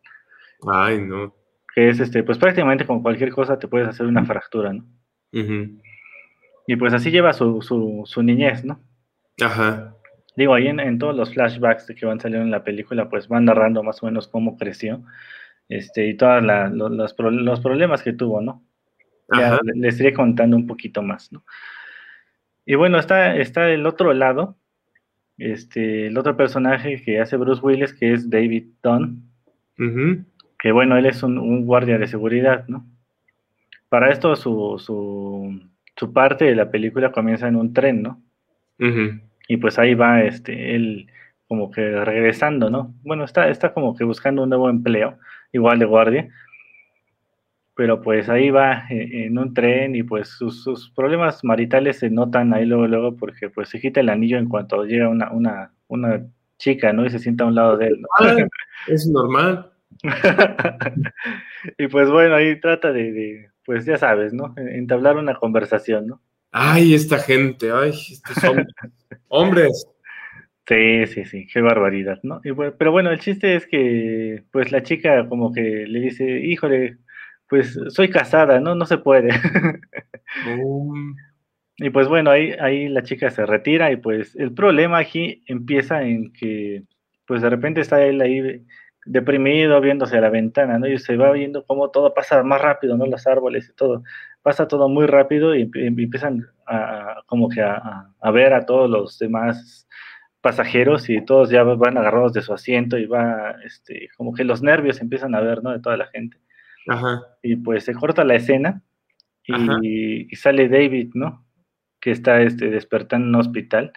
A: Ay, no.
B: Que es este, pues prácticamente con cualquier cosa te puedes hacer una fractura, ¿no? Y pues así lleva su, su, su niñez, ¿no?
A: Ajá
B: digo, ahí en, todos los flashbacks que van saliendo en la película, pues van narrando más o menos cómo creció este, y todos los, problemas que tuvo, ¿no? Ya les iré contando un poquito más, ¿no? Y bueno, está, está el otro lado, este, el otro personaje que hace Bruce Willis, que es David Dunn, que bueno, él es un, guardia de seguridad, ¿no? Para esto su, su, su, parte de la película comienza en un tren, ¿no? Y pues ahí va este, él como que regresando, ¿no? Bueno, está, está como que buscando un nuevo empleo, igual de guardia, pero pues ahí va eh, en, un tren y pues sus, problemas maritales se notan ahí luego, luego, porque pues se quita el anillo en cuanto llega una, una, una chica, ¿no? Y se sienta a un lado de él. ¿no? <laughs>
A: es normal. <laughs>
B: y pues bueno, ahí trata de, pues ya sabes, ¿no? Entablar una conversación, ¿no?
A: Ay, esta gente, ay, estos hombres. <laughs> hombres.
B: Sí, sí, sí, qué barbaridad, ¿no? pero bueno, el chiste es que, pues la chica como que le dice, híjole, pues soy casada, ¿no? No se puede. Um. <laughs> Y pues bueno, ahí, ahí la chica se retira y pues el problema aquí empieza en que, pues de repente está él ahí deprimido viéndose a la ventana, ¿no? Y se va viendo cómo todo pasa más rápido, ¿no? Los árboles y todo. Pasa todo muy rápido y, empiezan a, como que a, ver a todos los demás pasajeros y todos ya van agarrados de su asiento y va, este, como que los nervios empiezan a ver, ¿no? De toda la gente. Ajá. Y pues se corta la escena y, y, sale David, ¿no? Que está este, despertando en un hospital.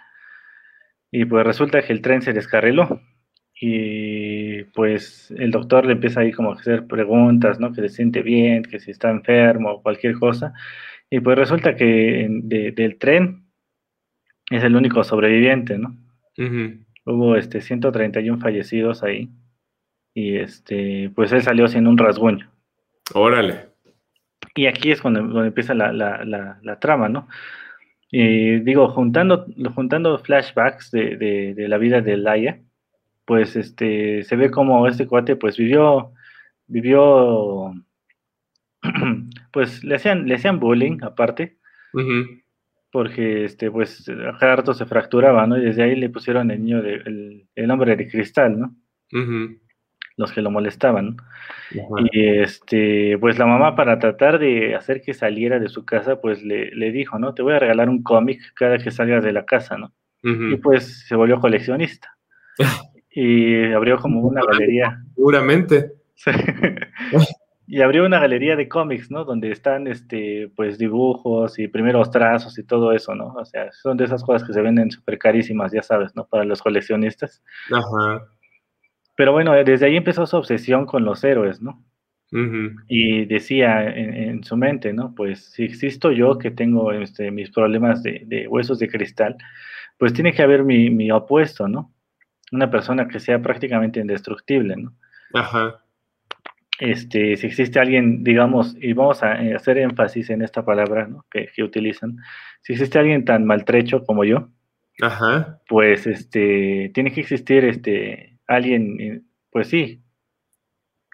B: Y pues resulta que el tren se descarriló y pues el doctor le empieza ahí como a hacer preguntas, ¿no? Que se siente bien, que si está enfermo o cualquier cosa. Y pues resulta que del tren es el único sobreviviente, ¿no? Hubo este 131 fallecidos ahí. Y este, pues él salió sin un rasguño.
A: Órale.
B: Y aquí es cuando, empieza la, la, la, trama, ¿no? Y digo, juntando, juntando flashbacks de, de, de la vida de Laia, pues este, se ve como este cuate pues vivió, vivió, <clears throat> pues le hacían, le hacían bullying aparte, porque este, pues rato se fracturaba, ¿no? Y desde ahí le pusieron el niño, de, el, hombre de cristal, ¿no? Los que lo molestaban. Y este, pues la mamá para tratar de hacer que saliera de su casa, pues le, le dijo, ¿no? Te voy a regalar un cómic cada que salgas de la casa, ¿no? Y pues se volvió coleccionista. <laughs> y abrió como una galería.
A: Seguramente. <laughs>
B: y abrió una galería de cómics, ¿no? Donde están, este, pues, dibujos y primeros trazos y todo eso, ¿no? O sea, son de esas cosas que se venden súper carísimas, ya sabes, ¿no? Para los coleccionistas. Ajá. Pero bueno, desde ahí empezó su obsesión con los héroes, ¿no? Y decía en, su mente, ¿no? Pues si existo yo que tengo este, mis problemas de, huesos de cristal, pues tiene que haber mi, mi opuesto, ¿no? Una persona que sea prácticamente indestructible, ¿no? Ajá. Este, si existe alguien, digamos, y vamos a eh, hacer énfasis en esta palabra ¿no? que, utilizan, si existe alguien tan maltrecho como yo, Ajá. pues este, tiene que existir este, alguien, eh, pues sí,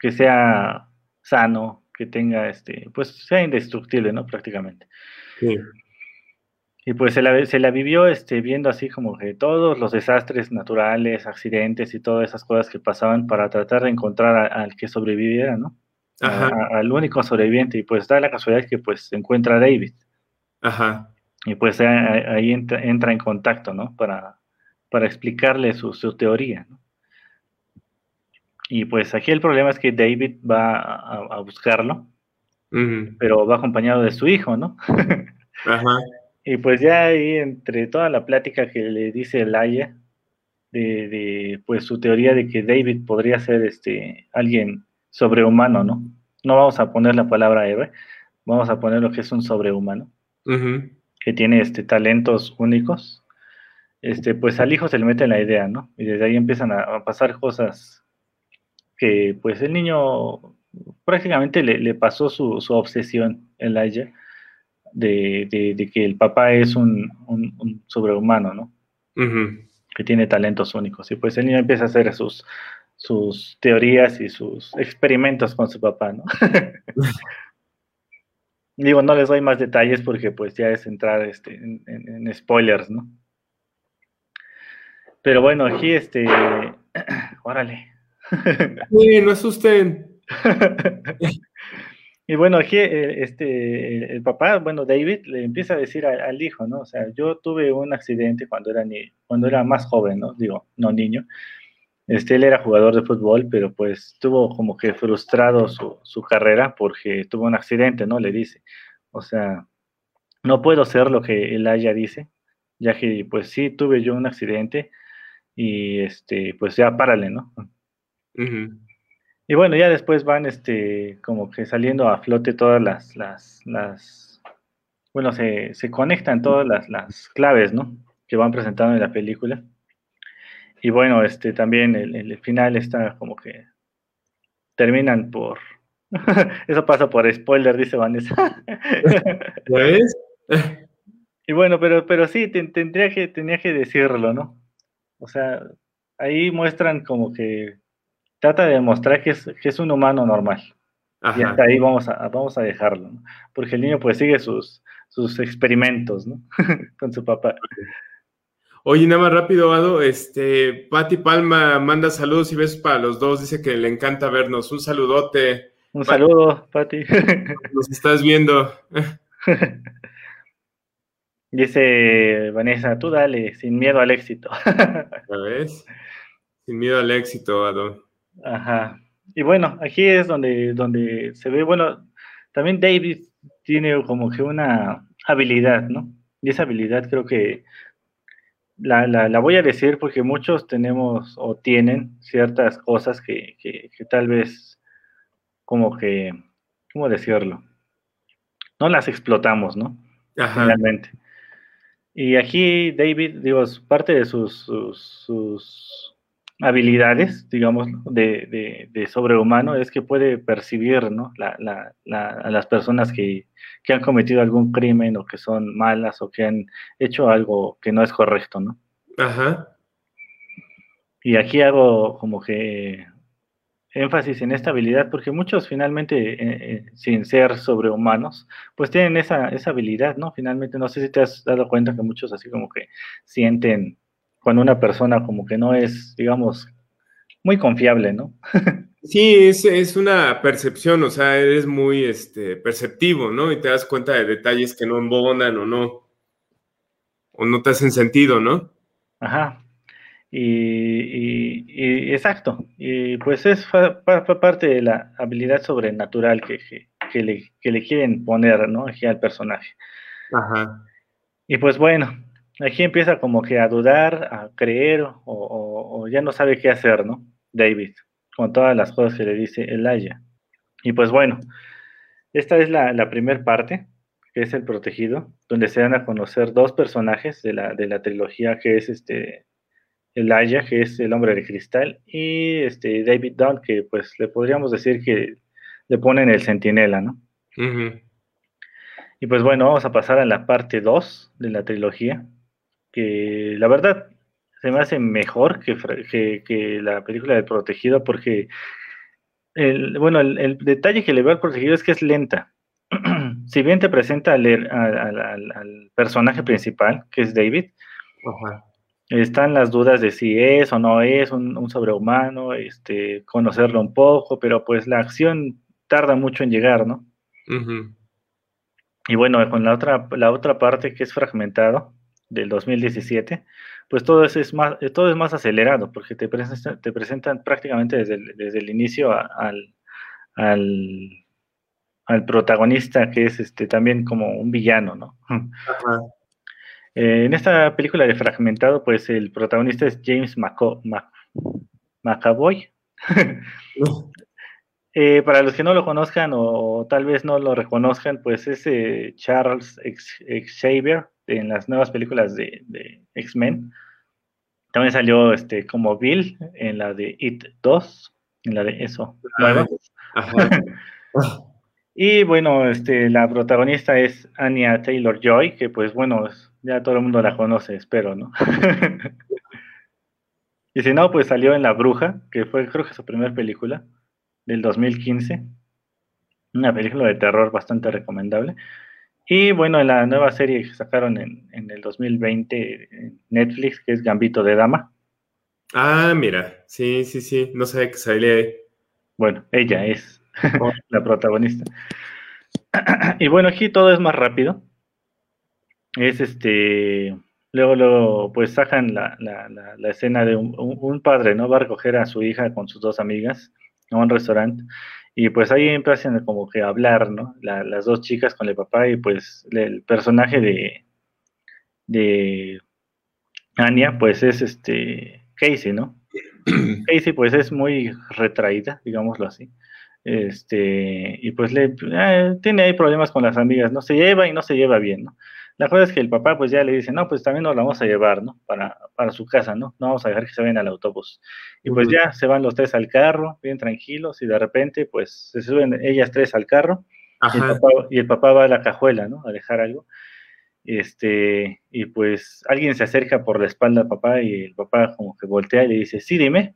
B: que sea sano, que tenga, este, pues sea indestructible, ¿no? Prácticamente. Sí. Y pues se la, se la vivió este, viendo así como que todos los desastres naturales, accidentes y todas esas cosas que pasaban para tratar de encontrar al que sobreviviera, ¿no? Ajá. al único sobreviviente. Y pues da la casualidad que pues se encuentra a David. Ajá. Y pues ahí entra, en contacto, ¿no? Para, para explicarle su, su teoría, ¿no? Y pues aquí el problema es que David va a, buscarlo, pero va acompañado de su hijo, ¿no? <laughs> Ajá. Y pues ya ahí entre toda la plática que le dice Laia, de, de, pues su teoría de que David podría ser este alguien sobrehumano, ¿no? No vamos a poner la palabra héroe, vamos a poner lo que es un sobrehumano, que tiene este talentos únicos. Este, pues al hijo se le mete la idea, ¿no? Y desde ahí empiezan a, pasar cosas que pues el niño prácticamente le, pasó su, su obsesión, Elijah, de, que el papá es un, sobrehumano, ¿no? Que tiene talentos únicos. Y pues el niño empieza a hacer sus, sus teorías y sus experimentos con su papá, ¿no? <laughs> Digo, no les doy más detalles porque pues ya es entrar este, en, spoilers, ¿no? Pero bueno, aquí este... <clears throat> Órale.
A: Sí, no asusten. <laughs>
B: Y bueno, aquí eh, este, el papá, bueno, David le empieza a decir al, hijo, ¿no? O sea, yo tuve un accidente cuando era, ni, cuando era más joven, ¿no? Digo, no niño. Este, él era jugador de fútbol, pero pues tuvo como que frustrado su, su carrera porque tuvo un accidente, ¿no? Le dice. O sea, no puedo ser lo que él haya dice, ya que pues sí tuve yo un accidente y este, pues ya párale, ¿no? Y bueno, ya después van este, como que saliendo a flote todas las, las, las bueno, se, se conectan todas las, las, claves, ¿no? Que van presentando en la película. y bueno, este también el, el final está como que terminan por <laughs> eso pasa por spoiler, dice Vanessa. <laughs> ¿Ves? y bueno, pero, pero sí, tendría que, tenía que decirlo, ¿no? O sea, ahí muestran como que trata de demostrar que es, que es un humano normal. Y hasta ahí vamos a, vamos a dejarlo, ¿no? Porque el niño pues sigue sus, sus experimentos, ¿no? <laughs> Con su papá.
A: Oye, nada más rápido, Ado, este, Pati Palma manda saludos y besos para los dos, dice que le encanta vernos. Un saludote.
B: Un saludo, Pati. <laughs>
A: Nos estás viendo. <laughs>
B: Dice Vanessa, tú dale, sin miedo al éxito.
A: ¿Sabes? Sin miedo al éxito, Ado.
B: Ajá. Y bueno, aquí es donde, donde se ve, bueno, también David tiene como que una habilidad, ¿no? Y esa habilidad creo que la, la, voy a decir porque muchos tenemos o tienen ciertas cosas que, que, tal vez como que, ¿cómo decirlo? No las explotamos, ¿no? Ajá. Finalmente. Y aquí David, digo, parte de sus, sus, habilidades, digamos, de, de, sobrehumano es que puede percibir ¿no? la, la, a las personas que, que, han cometido algún crimen o que son malas o que han hecho algo que no es correcto, ¿no? Ajá. Y aquí hago como que énfasis en esta habilidad porque muchos finalmente, eh, eh, sin ser sobrehumanos, pues tienen esa, esa habilidad, ¿no? Finalmente, no sé si te has dado cuenta que muchos así como que sienten cuando una persona como que no es, digamos, muy confiable, ¿no? <laughs>
A: Sí, es, es, una percepción, o sea, eres muy este, perceptivo, ¿no? Y te das cuenta de detalles que no embonan o no, o no te hacen sentido, ¿no?
B: Ajá, y, exacto, y pues es parte de la habilidad sobrenatural que, que, le, que, le, quieren poner, ¿no? Aquí al personaje. Ajá. Y pues bueno, aquí empieza como que a dudar, a creer, o, ya no sabe qué hacer, ¿no? David, con todas las cosas que le dice Elijah. Y pues bueno, esta es la, la primera parte, que es el protegido, donde se dan a conocer dos personajes de la, de la trilogía, que es este Elijah, que es el hombre de cristal, y este David Dunn, que pues le podríamos decir que le ponen el centinela, ¿no? Y pues bueno, vamos a pasar a la parte 2 de la trilogía, que la verdad se me hace mejor que, que, la película del protegido, porque el, bueno, el, detalle que le veo al protegido es que es lenta. <clears throat> si bien te presenta al, al, personaje principal, que es David, Ajá están las dudas de si es o no es un, sobrehumano, este, conocerlo un poco, pero pues la acción tarda mucho en llegar, ¿no? Y bueno, con la otra, la otra parte que es fragmentado, del 2017, pues todo es, más, todo es más acelerado, porque te, presentan, te presentan prácticamente desde el, desde el inicio al, al, al, protagonista, que es este, también como un villano, ¿no? Ajá. <laughs> Eh, en esta película de Fragmentado, pues el protagonista es James McAvoy. <laughs> Eh, para los que no lo conozcan o, tal vez no lo reconozcan, pues es eh, Charles Xavier en las nuevas películas de, X-Men. También salió este, como Bill en la de It 2, en la de eso, <laughs> y bueno, este, la protagonista es Anya Taylor Joy, que pues bueno, ya todo el mundo la conoce, espero, ¿no? <laughs> y si no, pues salió en La Bruja, que fue creo que su primera película, del 2015. Una película de terror bastante recomendable. Y bueno, en la nueva serie que sacaron en, en el 2020 en Netflix, que es Gambito de Dama.
A: Ah, mira, sí, sí, sí, no sé qué salía ahí.
B: Bueno, ella es <laughs> oh. la protagonista. <clears throat> y bueno, aquí todo es más rápido es este, luego, luego pues sacan la, la, la, escena de un, padre, ¿no? Va a recoger a su hija con sus dos amigas a un restaurante y pues ahí empiezan como que a hablar, ¿no? las dos chicas con el papá y pues el personaje de, de Anya pues es este Casey, ¿no? <clears throat> Casey pues es muy retraída, digámoslo así. Este, y pues le eh, tiene ahí problemas con las amigas, no se lleva y no se lleva bien, ¿no? La cosa es que el papá pues ya le dice, no, pues también nos la vamos a llevar, ¿no? Para, para su casa, ¿no? No vamos a dejar que se vayan al autobús. Y pues ya se van los tres al carro, bien tranquilos, y de repente pues se suben ellas tres al carro y el, papá, y el, papá, va a la cajuela, ¿no? A dejar algo. Este, y pues alguien se acerca por la espalda al papá y el papá como que voltea y le dice, sí, dime.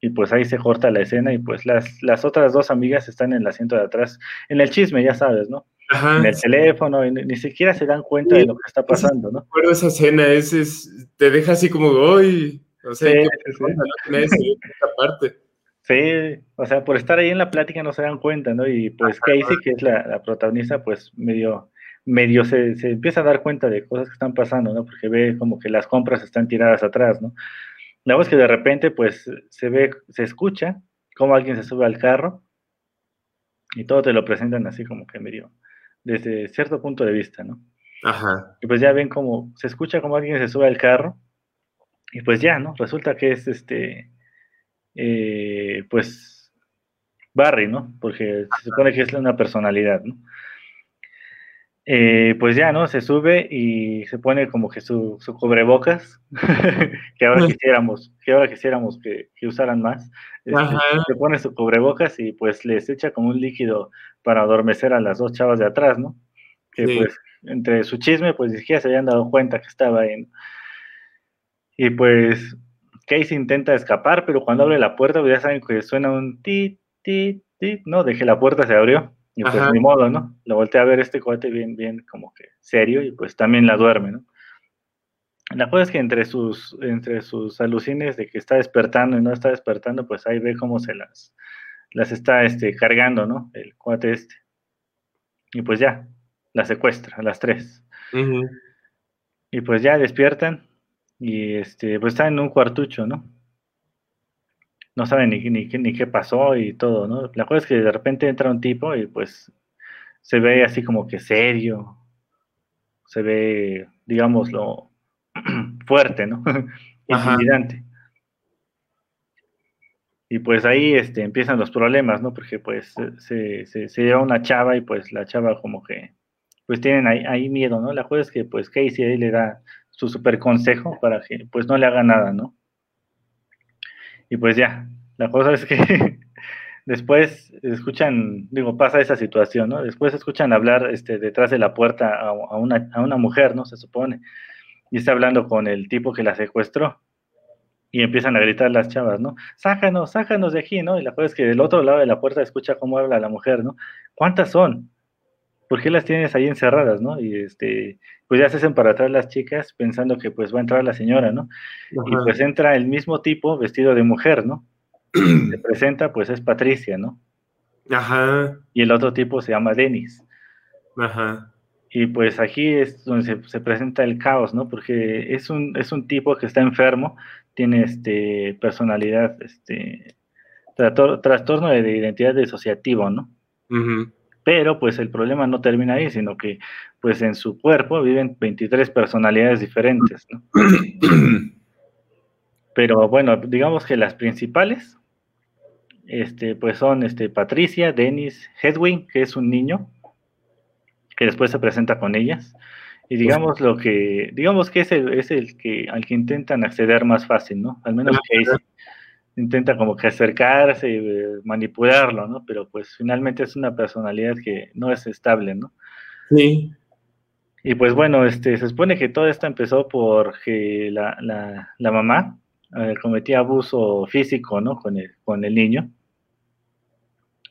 B: Y pues ahí se corta la escena y pues las, las otras dos amigas están en el asiento de atrás, en el chisme, ya sabes, ¿no? en el teléfono, y ni, siquiera se dan cuenta de lo que está pasando, ¿no?
A: Recuerdo esa escena, es, es, te deja así como, ¡ay! O sea, sí, sí.
B: parte. Sí, o sea, por estar ahí en la plática no se dan cuenta, ¿no? Y pues Casey, que es la, la protagonista, pues medio, medio se, se, empieza a dar cuenta de cosas que están pasando, ¿no? Porque ve como que las compras están tiradas atrás, ¿no? La voz que de repente, pues, se ve, se escucha como alguien se sube al carro y todo te lo presentan así como que medio, desde cierto punto de vista, ¿no?
A: Ajá.
B: Y pues ya ven como, se escucha como alguien se sube al carro, y pues ya, ¿no? Resulta que es este, eh, pues, Barry, ¿no? Porque se supone que es una personalidad, ¿no? Eh, pues ya, ¿no? Se sube y se pone como que su, su cubrebocas, <laughs> que ahora quisiéramos, que ahora quisiéramos que, que usaran más. Este, se pone su cubrebocas y pues les echa como un líquido para adormecer a las dos chavas de atrás, ¿no? Que pues entre su chisme, pues ni siquiera se habían dado cuenta que estaba ahí. Y pues Casey intenta escapar, pero cuando abre la puerta, pues ya saben que suena un ti, ti, ti, ¿no? De que la puerta se abrió. Y pues ni modo, ¿no? Lo voltea a ver este cohete bien, bien como que serio y pues también la duerme, ¿no? La cosa es que entre sus, entre sus alucines de que está despertando y no está despertando, pues ahí ve cómo se las, las está este, cargando, ¿no? El cuate este. Y pues ya, la secuestra, a las tres. Y pues ya despiertan y este, pues están en un cuartucho, ¿no? No saben ni, ni, ni, qué pasó y todo, ¿no? La cosa es que de repente entra un tipo y pues se ve así como que serio, se ve, digámoslo, <clears throat> fuerte, ¿no? <laughs> Intimidante. Y pues ahí este, empiezan los problemas, ¿no? Porque pues se, se, se, lleva una chava y pues la chava como que, pues tienen ahí, ahí miedo, ¿no? La cosa es que pues Casey ahí le da su super consejo para que pues no le haga nada, ¿no? Y pues ya, la cosa es que <laughs> después escuchan, digo, pasa esa situación, ¿no? Después escuchan hablar este, detrás de la puerta a, una, a una mujer, ¿no? Se supone. Y está hablando con el tipo que la secuestró. Y empiezan a gritar las chavas, ¿no? Sácanos, sácanos de aquí, ¿no? Y la cosa es que del otro lado de la puerta escucha cómo habla la mujer, ¿no? ¿Cuántas son? ¿Por qué las tienes ahí encerradas, no? Y este, pues ya se hacen para atrás las chicas pensando que pues va a entrar la señora, ¿no? Y pues entra el mismo tipo vestido de mujer, ¿no? se presenta, pues es Patricia, ¿no?
A: Ajá.
B: Y el otro tipo se llama Denis.
A: Ajá.
B: Y pues aquí es donde se, presenta el caos, ¿no? Porque es un, es un tipo que está enfermo, tiene este, personalidad, este, trastorno de identidad disociativo, ¿no? Pero pues el problema no termina ahí, sino que pues en su cuerpo viven 23 personalidades diferentes, ¿no? <clears throat> Pero bueno, digamos que las principales, este, pues son este, Patricia, Dennis, Hedwig, que es un niño, que después se presenta con ellas. Y digamos lo que, digamos que es el, es el que al que intentan acceder más fácil, ¿no? Al menos que intenta como que acercarse y eh, manipularlo, ¿no? Pero pues finalmente es una personalidad que no es estable, ¿no?
A: Sí.
B: Y pues bueno, este, se supone que todo esto empezó porque la, la, la mamá eh, cometía abuso físico, ¿no? Con el, con el niño.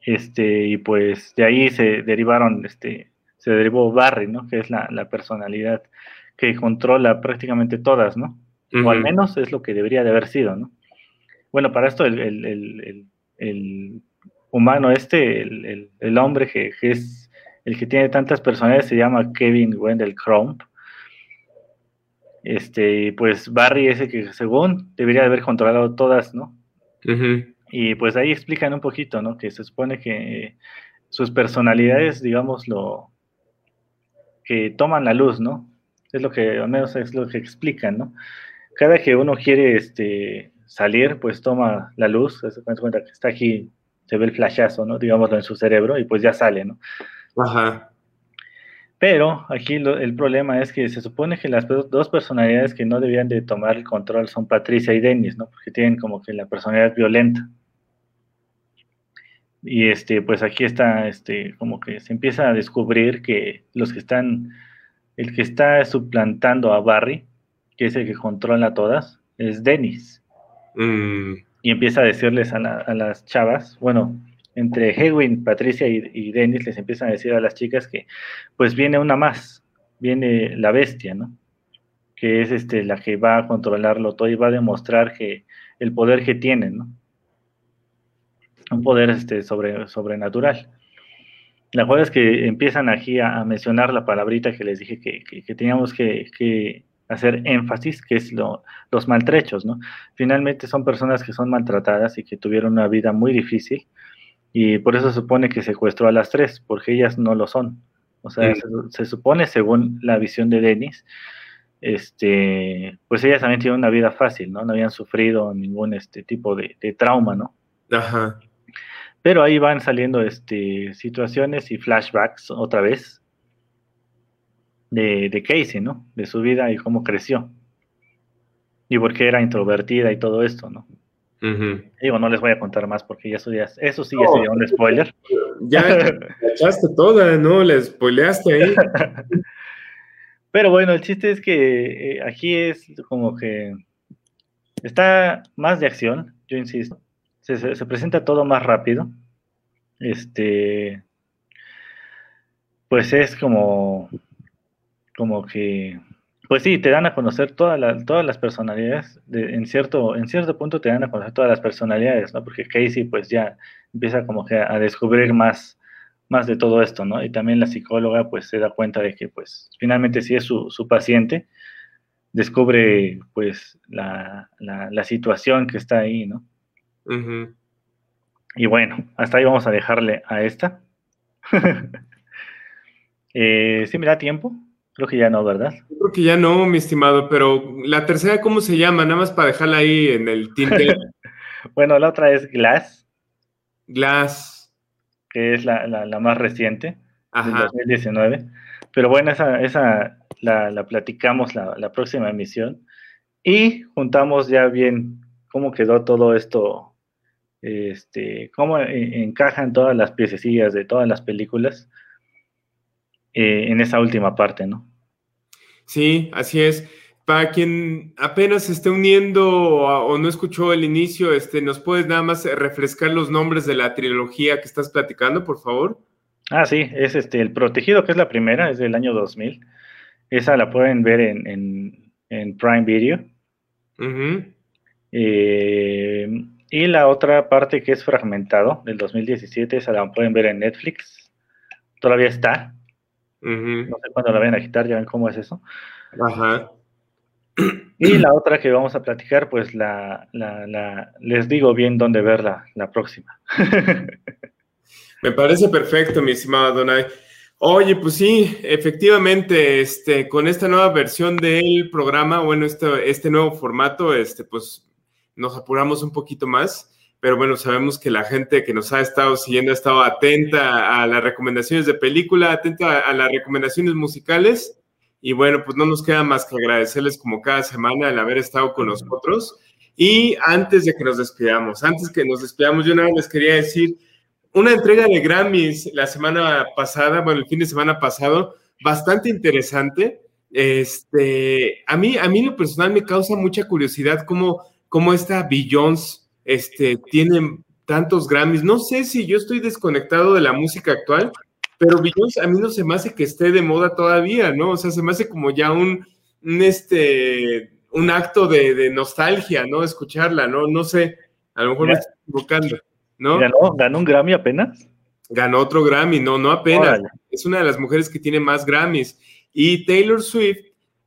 B: Este, y pues de ahí se derivaron, este, se derivó Barry, ¿no? Que es la, personalidad que controla prácticamente todas, ¿no? O al menos es lo que debería de haber sido, ¿no? Bueno, para esto el, humano este, el, hombre que, es el que tiene tantas personalidades se llama Kevin Wendell Crump este, pues Barry ese que según debería haber controlado todas, ¿no? Y pues ahí explican un poquito, ¿no? Que se supone que sus personalidades, digamos, lo que toman la luz, ¿no? Es lo que, al menos es lo que explican, ¿no? Cada que uno quiere este, salir, pues toma la luz, se cuenta que está aquí, se ve el flashazo, ¿no? Digámoslo en su cerebro y pues ya sale, ¿no?
A: Ajá.
B: Pero aquí el problema es que se supone que las dos personalidades que no debían de tomar el control son Patricia y Dennis, ¿no? Porque tienen como que la personalidad violenta. Y este, pues aquí está, este, como que se empieza a descubrir que los que están, el que está suplantando a Barry, que es el que controla todas, es Dennis. Mm. Y empieza a decirles a, las chavas, bueno, entre Hewin, Patricia y, Dennis les empiezan a decir a las chicas que pues viene una más, viene la bestia, ¿no? Que es este, la que va a controlarlo todo y va a demostrar que el poder que tiene, ¿no? Un poder este, sobre, sobrenatural. La cosa es que empiezan aquí a, mencionar la palabrita que les dije que, teníamos que, hacer énfasis, que es los maltrechos, ¿no? Finalmente son personas que son maltratadas y que tuvieron una vida muy difícil y por eso se supone que secuestró a las tres, porque ellas no lo son. O sea, se, supone, según la visión de Denis, este, pues ellas también tienen una vida fácil, ¿no? No habían sufrido ningún este tipo de, trauma, ¿no? Ajá. Pero ahí van saliendo este, situaciones y flashbacks otra vez de, de Casey, ¿no? De su vida y cómo creció. Y por qué era introvertida y todo esto, ¿no? Digo, no les voy a contar más porque eso ya, eso sí ya sería un spoiler.
A: Ya la <laughs> echaste toda, ¿no? Le spoileaste ahí. <laughs>
B: Pero bueno, el chiste es que eh, aquí es como que está más de acción, yo insisto. Se, se, presenta todo más rápido. Este. Pues es como. Como que pues sí, te dan a conocer todas las personalidades, en, cierto, en cierto punto te dan a conocer todas las personalidades, ¿no? Porque Casey pues ya empieza como que a descubrir más, más de todo esto, ¿no? Y también la psicóloga pues se da cuenta de que pues finalmente sí es su, paciente, descubre pues la, situación que está ahí, ¿no? Y bueno, hasta ahí vamos a dejarle a esta. <laughs> eh, ¿Sí me da tiempo? Creo que ya no, ¿verdad?
A: Creo que ya no, mi estimado, pero la tercera, ¿cómo se llama? Nada más para dejarla ahí en el tinte. <laughs>
B: bueno, la otra es Glass.
A: Glass.
B: Que es la, más reciente, Ajá. 2019. Pero bueno, esa, esa la, platicamos la, la, próxima emisión. Y juntamos ya bien cómo quedó todo esto, este, cómo encajan todas las piececillas de todas las películas eh, en esa última parte, ¿no?
A: Sí, así es. Para quien apenas se esté uniendo o, no escuchó el inicio, este, ¿nos puedes nada más refrescar los nombres de la trilogía que estás platicando, por favor?
B: Ah, sí, es este El Protegido, que es la primera, es del año 2000. Esa la pueden ver en, Prime Video. Eh, y la otra parte que es fragmentado, del 2017, esa la pueden ver en Netflix. Todavía está. No sé cuándo la vayan a quitar, ya ven cómo es eso. Ajá. Y la otra que vamos a platicar, pues la, les digo bien dónde verla la próxima. <laughs>
A: Me parece perfecto, mi estimado Donay. Oye, pues sí, efectivamente, este, con esta nueva versión del programa, bueno, este, este nuevo formato, este, pues nos apuramos un poquito más pero bueno, sabemos que la gente que nos ha estado siguiendo ha estado atenta a las recomendaciones de película, atenta a, las recomendaciones musicales. Y bueno, pues no nos queda más que agradecerles como cada semana el haber estado con nosotros. Y antes de que nos despidamos, antes que nos despidamos, yo nada les quería decir, una entrega de Grammys la semana pasada, bueno, el fin de semana pasado, bastante interesante. Este, a mí, a mí lo personal me causa mucha curiosidad cómo, cómo esta Beyoncé este, tienen tantos Grammys. No sé si yo estoy desconectado de la música actual, pero Beyoncé a mí no se me hace que esté de moda todavía, ¿no? O sea, se me hace como ya un, este, un acto de, nostalgia, ¿no? Escucharla, ¿no? No sé, a lo mejor me estoy equivocando, ¿no?
B: ¿Ganó, un Grammy apenas?
A: Ganó otro Grammy, no, no apenas. Es una de las mujeres que tiene más Grammys. Y Taylor Swift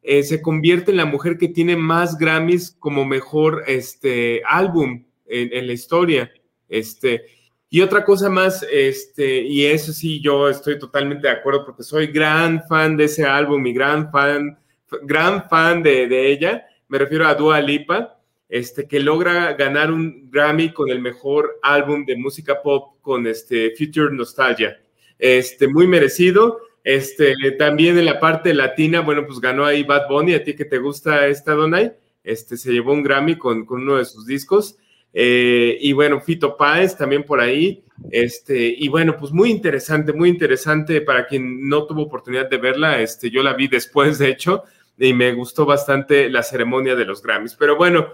A: eh, se convierte en la mujer que tiene más Grammys como mejor este, álbum en, la historia. Este, y otra cosa más, este, y eso sí, yo estoy totalmente de acuerdo porque soy gran fan de ese álbum y gran fan, gran fan de, ella. Me refiero a Dua Lipa, este, que logra ganar un Grammy con el mejor álbum de música pop con este Future Nostalgia. Este, muy merecido. Este, también en la parte latina, bueno, pues ganó ahí Bad Bunny, a ti que te gusta esta Donay, este, se llevó un Grammy con, con uno de sus discos. Eh, y bueno, Fito Páez también por ahí. Este, y bueno, pues muy interesante, muy interesante para quien no tuvo oportunidad de verla. Este, yo la vi después, de hecho, y me gustó bastante la ceremonia de los Grammys. Pero bueno,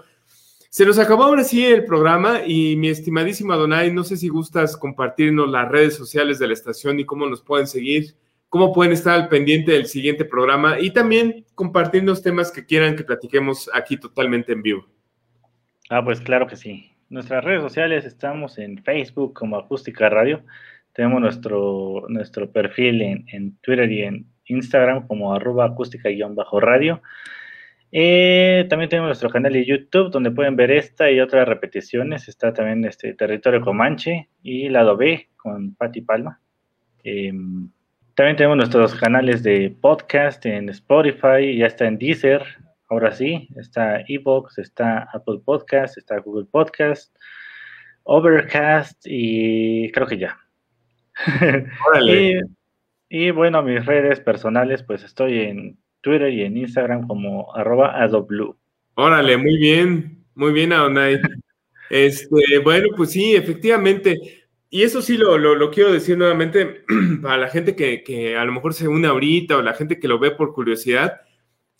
A: se nos acabó ahora sí el programa y mi estimadísima Donay, no sé si gustas compartirnos las redes sociales de la estación y cómo nos pueden seguir, cómo pueden estar al pendiente del siguiente programa y también compartirnos temas que quieran que platiquemos aquí totalmente en vivo.
B: Ah, pues claro que sí. Nuestras redes sociales estamos en Facebook como Acústica Radio. Tenemos nuestro, nuestro perfil en, en Twitter y en Instagram como arroba acústica-radio. Eh, también tenemos nuestro canal de YouTube donde pueden ver esta y otras repeticiones. Está también este Territorio Comanche y Lado B con Patti Palma. Em, también tenemos nuestros canales de podcast en Spotify, ya está en Deezer, ahora sí, está Evox, está Apple Podcast, está Google Podcast, Overcast y creo que ya. <laughs> y, y bueno, mis redes personales, pues estoy en Twitter y en Instagram como arroba adoblu.
A: Órale, muy bien, muy bien, Aonai. <laughs> Este, bueno, pues sí, efectivamente. Y eso sí lo, lo, quiero decir nuevamente <clears throat> para la gente que, que, a lo mejor se une ahorita o la gente que lo ve por curiosidad.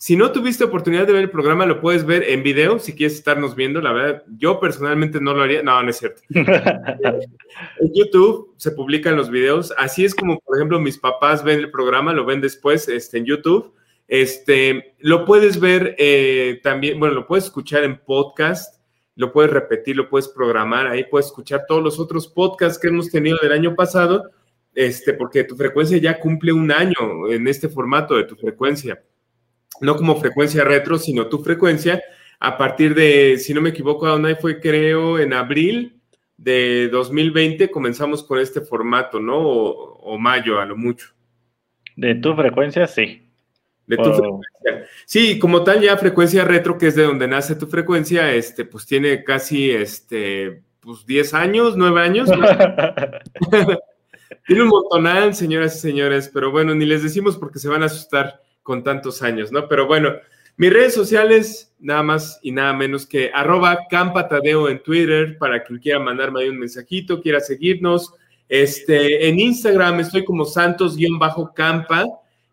A: Si no tuviste oportunidad de ver el programa, lo puedes ver en video si quieres estarnos viendo. La verdad, yo personalmente no lo haría. No, no es cierto. <laughs> en YouTube se publican los videos. Así es como, por ejemplo, mis papás ven el programa, lo ven después este, en YouTube. Este, lo puedes ver eh, también, bueno, lo puedes escuchar en podcast, lo puedes repetir, lo puedes programar, ahí puedes escuchar todos los otros podcasts que hemos tenido del año pasado, este, porque tu frecuencia ya cumple un año en este formato de tu frecuencia no como frecuencia retro, sino tu frecuencia, a partir de, si no me equivoco, Adonai fue creo en abril de 2020 comenzamos con este formato, ¿no? O, mayo a lo mucho.
B: De tu frecuencia, sí.
A: De tu frecuencia. Sí, como tal ya frecuencia retro, que es de donde nace tu frecuencia, este, pues tiene casi, este, pues 10 años, 9 años. <laughs> <laughs> tiene un montonal, señoras y señores, pero bueno, ni les decimos porque se van a asustar con tantos años, ¿no? Pero bueno, mis redes sociales, nada más y nada menos que arroba campatadeo en Twitter, para quien quiera mandarme ahí un mensajito, quiera seguirnos. Este, en Instagram estoy como santos-campa.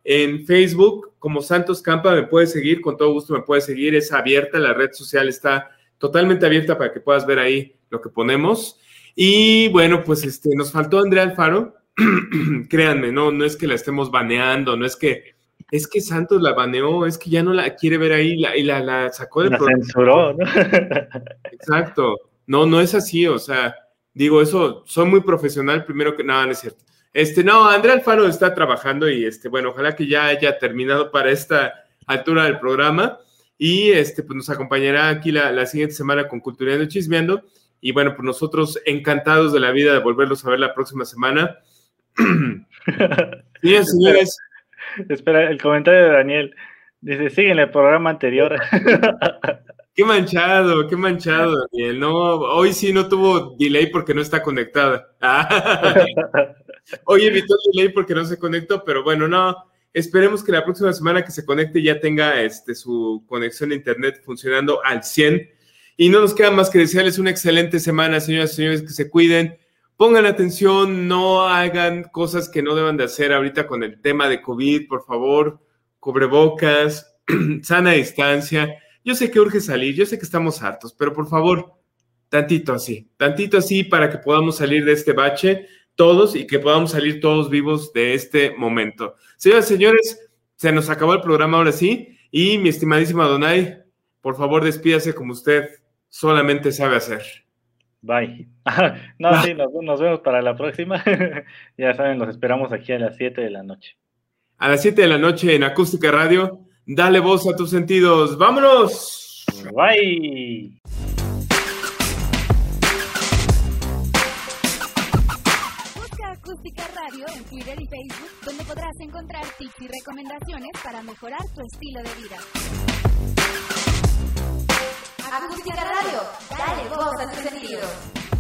A: En Facebook, como Santos Campa, me puedes seguir, con todo gusto me puedes seguir, es abierta, la red social está totalmente abierta para que puedas ver ahí lo que ponemos. Y bueno, pues este, nos faltó Andrea Alfaro, <clears throat> créanme, no, no es que la estemos baneando, no es que es que Santos la baneó, es que ya no la quiere ver ahí y la, la, sacó
B: del la censuró, ¿no?
A: Exacto. No, no es así, o sea, digo, eso, soy muy profesional, primero que nada, no es cierto. Este, no, Andrea Alfaro está trabajando y este, bueno, ojalá que ya haya terminado para esta altura del programa y este, pues nos acompañará aquí la, la siguiente semana con Culturando Chismeando y bueno, pues nosotros encantados de la vida de volverlos a ver la próxima semana. <laughs> Bien, señores.
B: Espera, el comentario de Daniel. Dice, sigue en el programa anterior. <laughs>
A: Qué manchado, qué manchado, Daniel. No, hoy sí no tuvo delay porque no está conectada. <laughs> hoy evitó el delay porque no se conectó, pero bueno, no. Esperemos que la próxima semana que se conecte ya tenga este, su conexión a internet funcionando al 100. Y no nos queda más que desearles una excelente semana, señoras y señores, que se cuiden pongan atención, no hagan cosas que no deban de hacer ahorita con el tema de COVID, por favor, cubrebocas, <clears throat> sana distancia. Yo sé que urge salir, yo sé que estamos hartos, pero por favor, tantito así, tantito así para que podamos salir de este bache todos y que podamos salir todos vivos de este momento. Señoras y señores, se nos acabó el programa ahora sí y mi estimadísima Donay, por favor despídase como usted solamente sabe hacer.
B: Bye. <laughs> no, ah. sí, nos, vemos para la próxima. <laughs> ya saben, los esperamos aquí a las 7 de la noche.
A: A las 7 de la noche en Acústica Radio. Dale voz a tus sentidos. ¡Vámonos!
B: Bye.
C: Busca Acústica Radio en Twitter y Facebook, donde podrás encontrar tips y recomendaciones para mejorar tu estilo de vida. Acústica Radio, dale voz a tu sentido.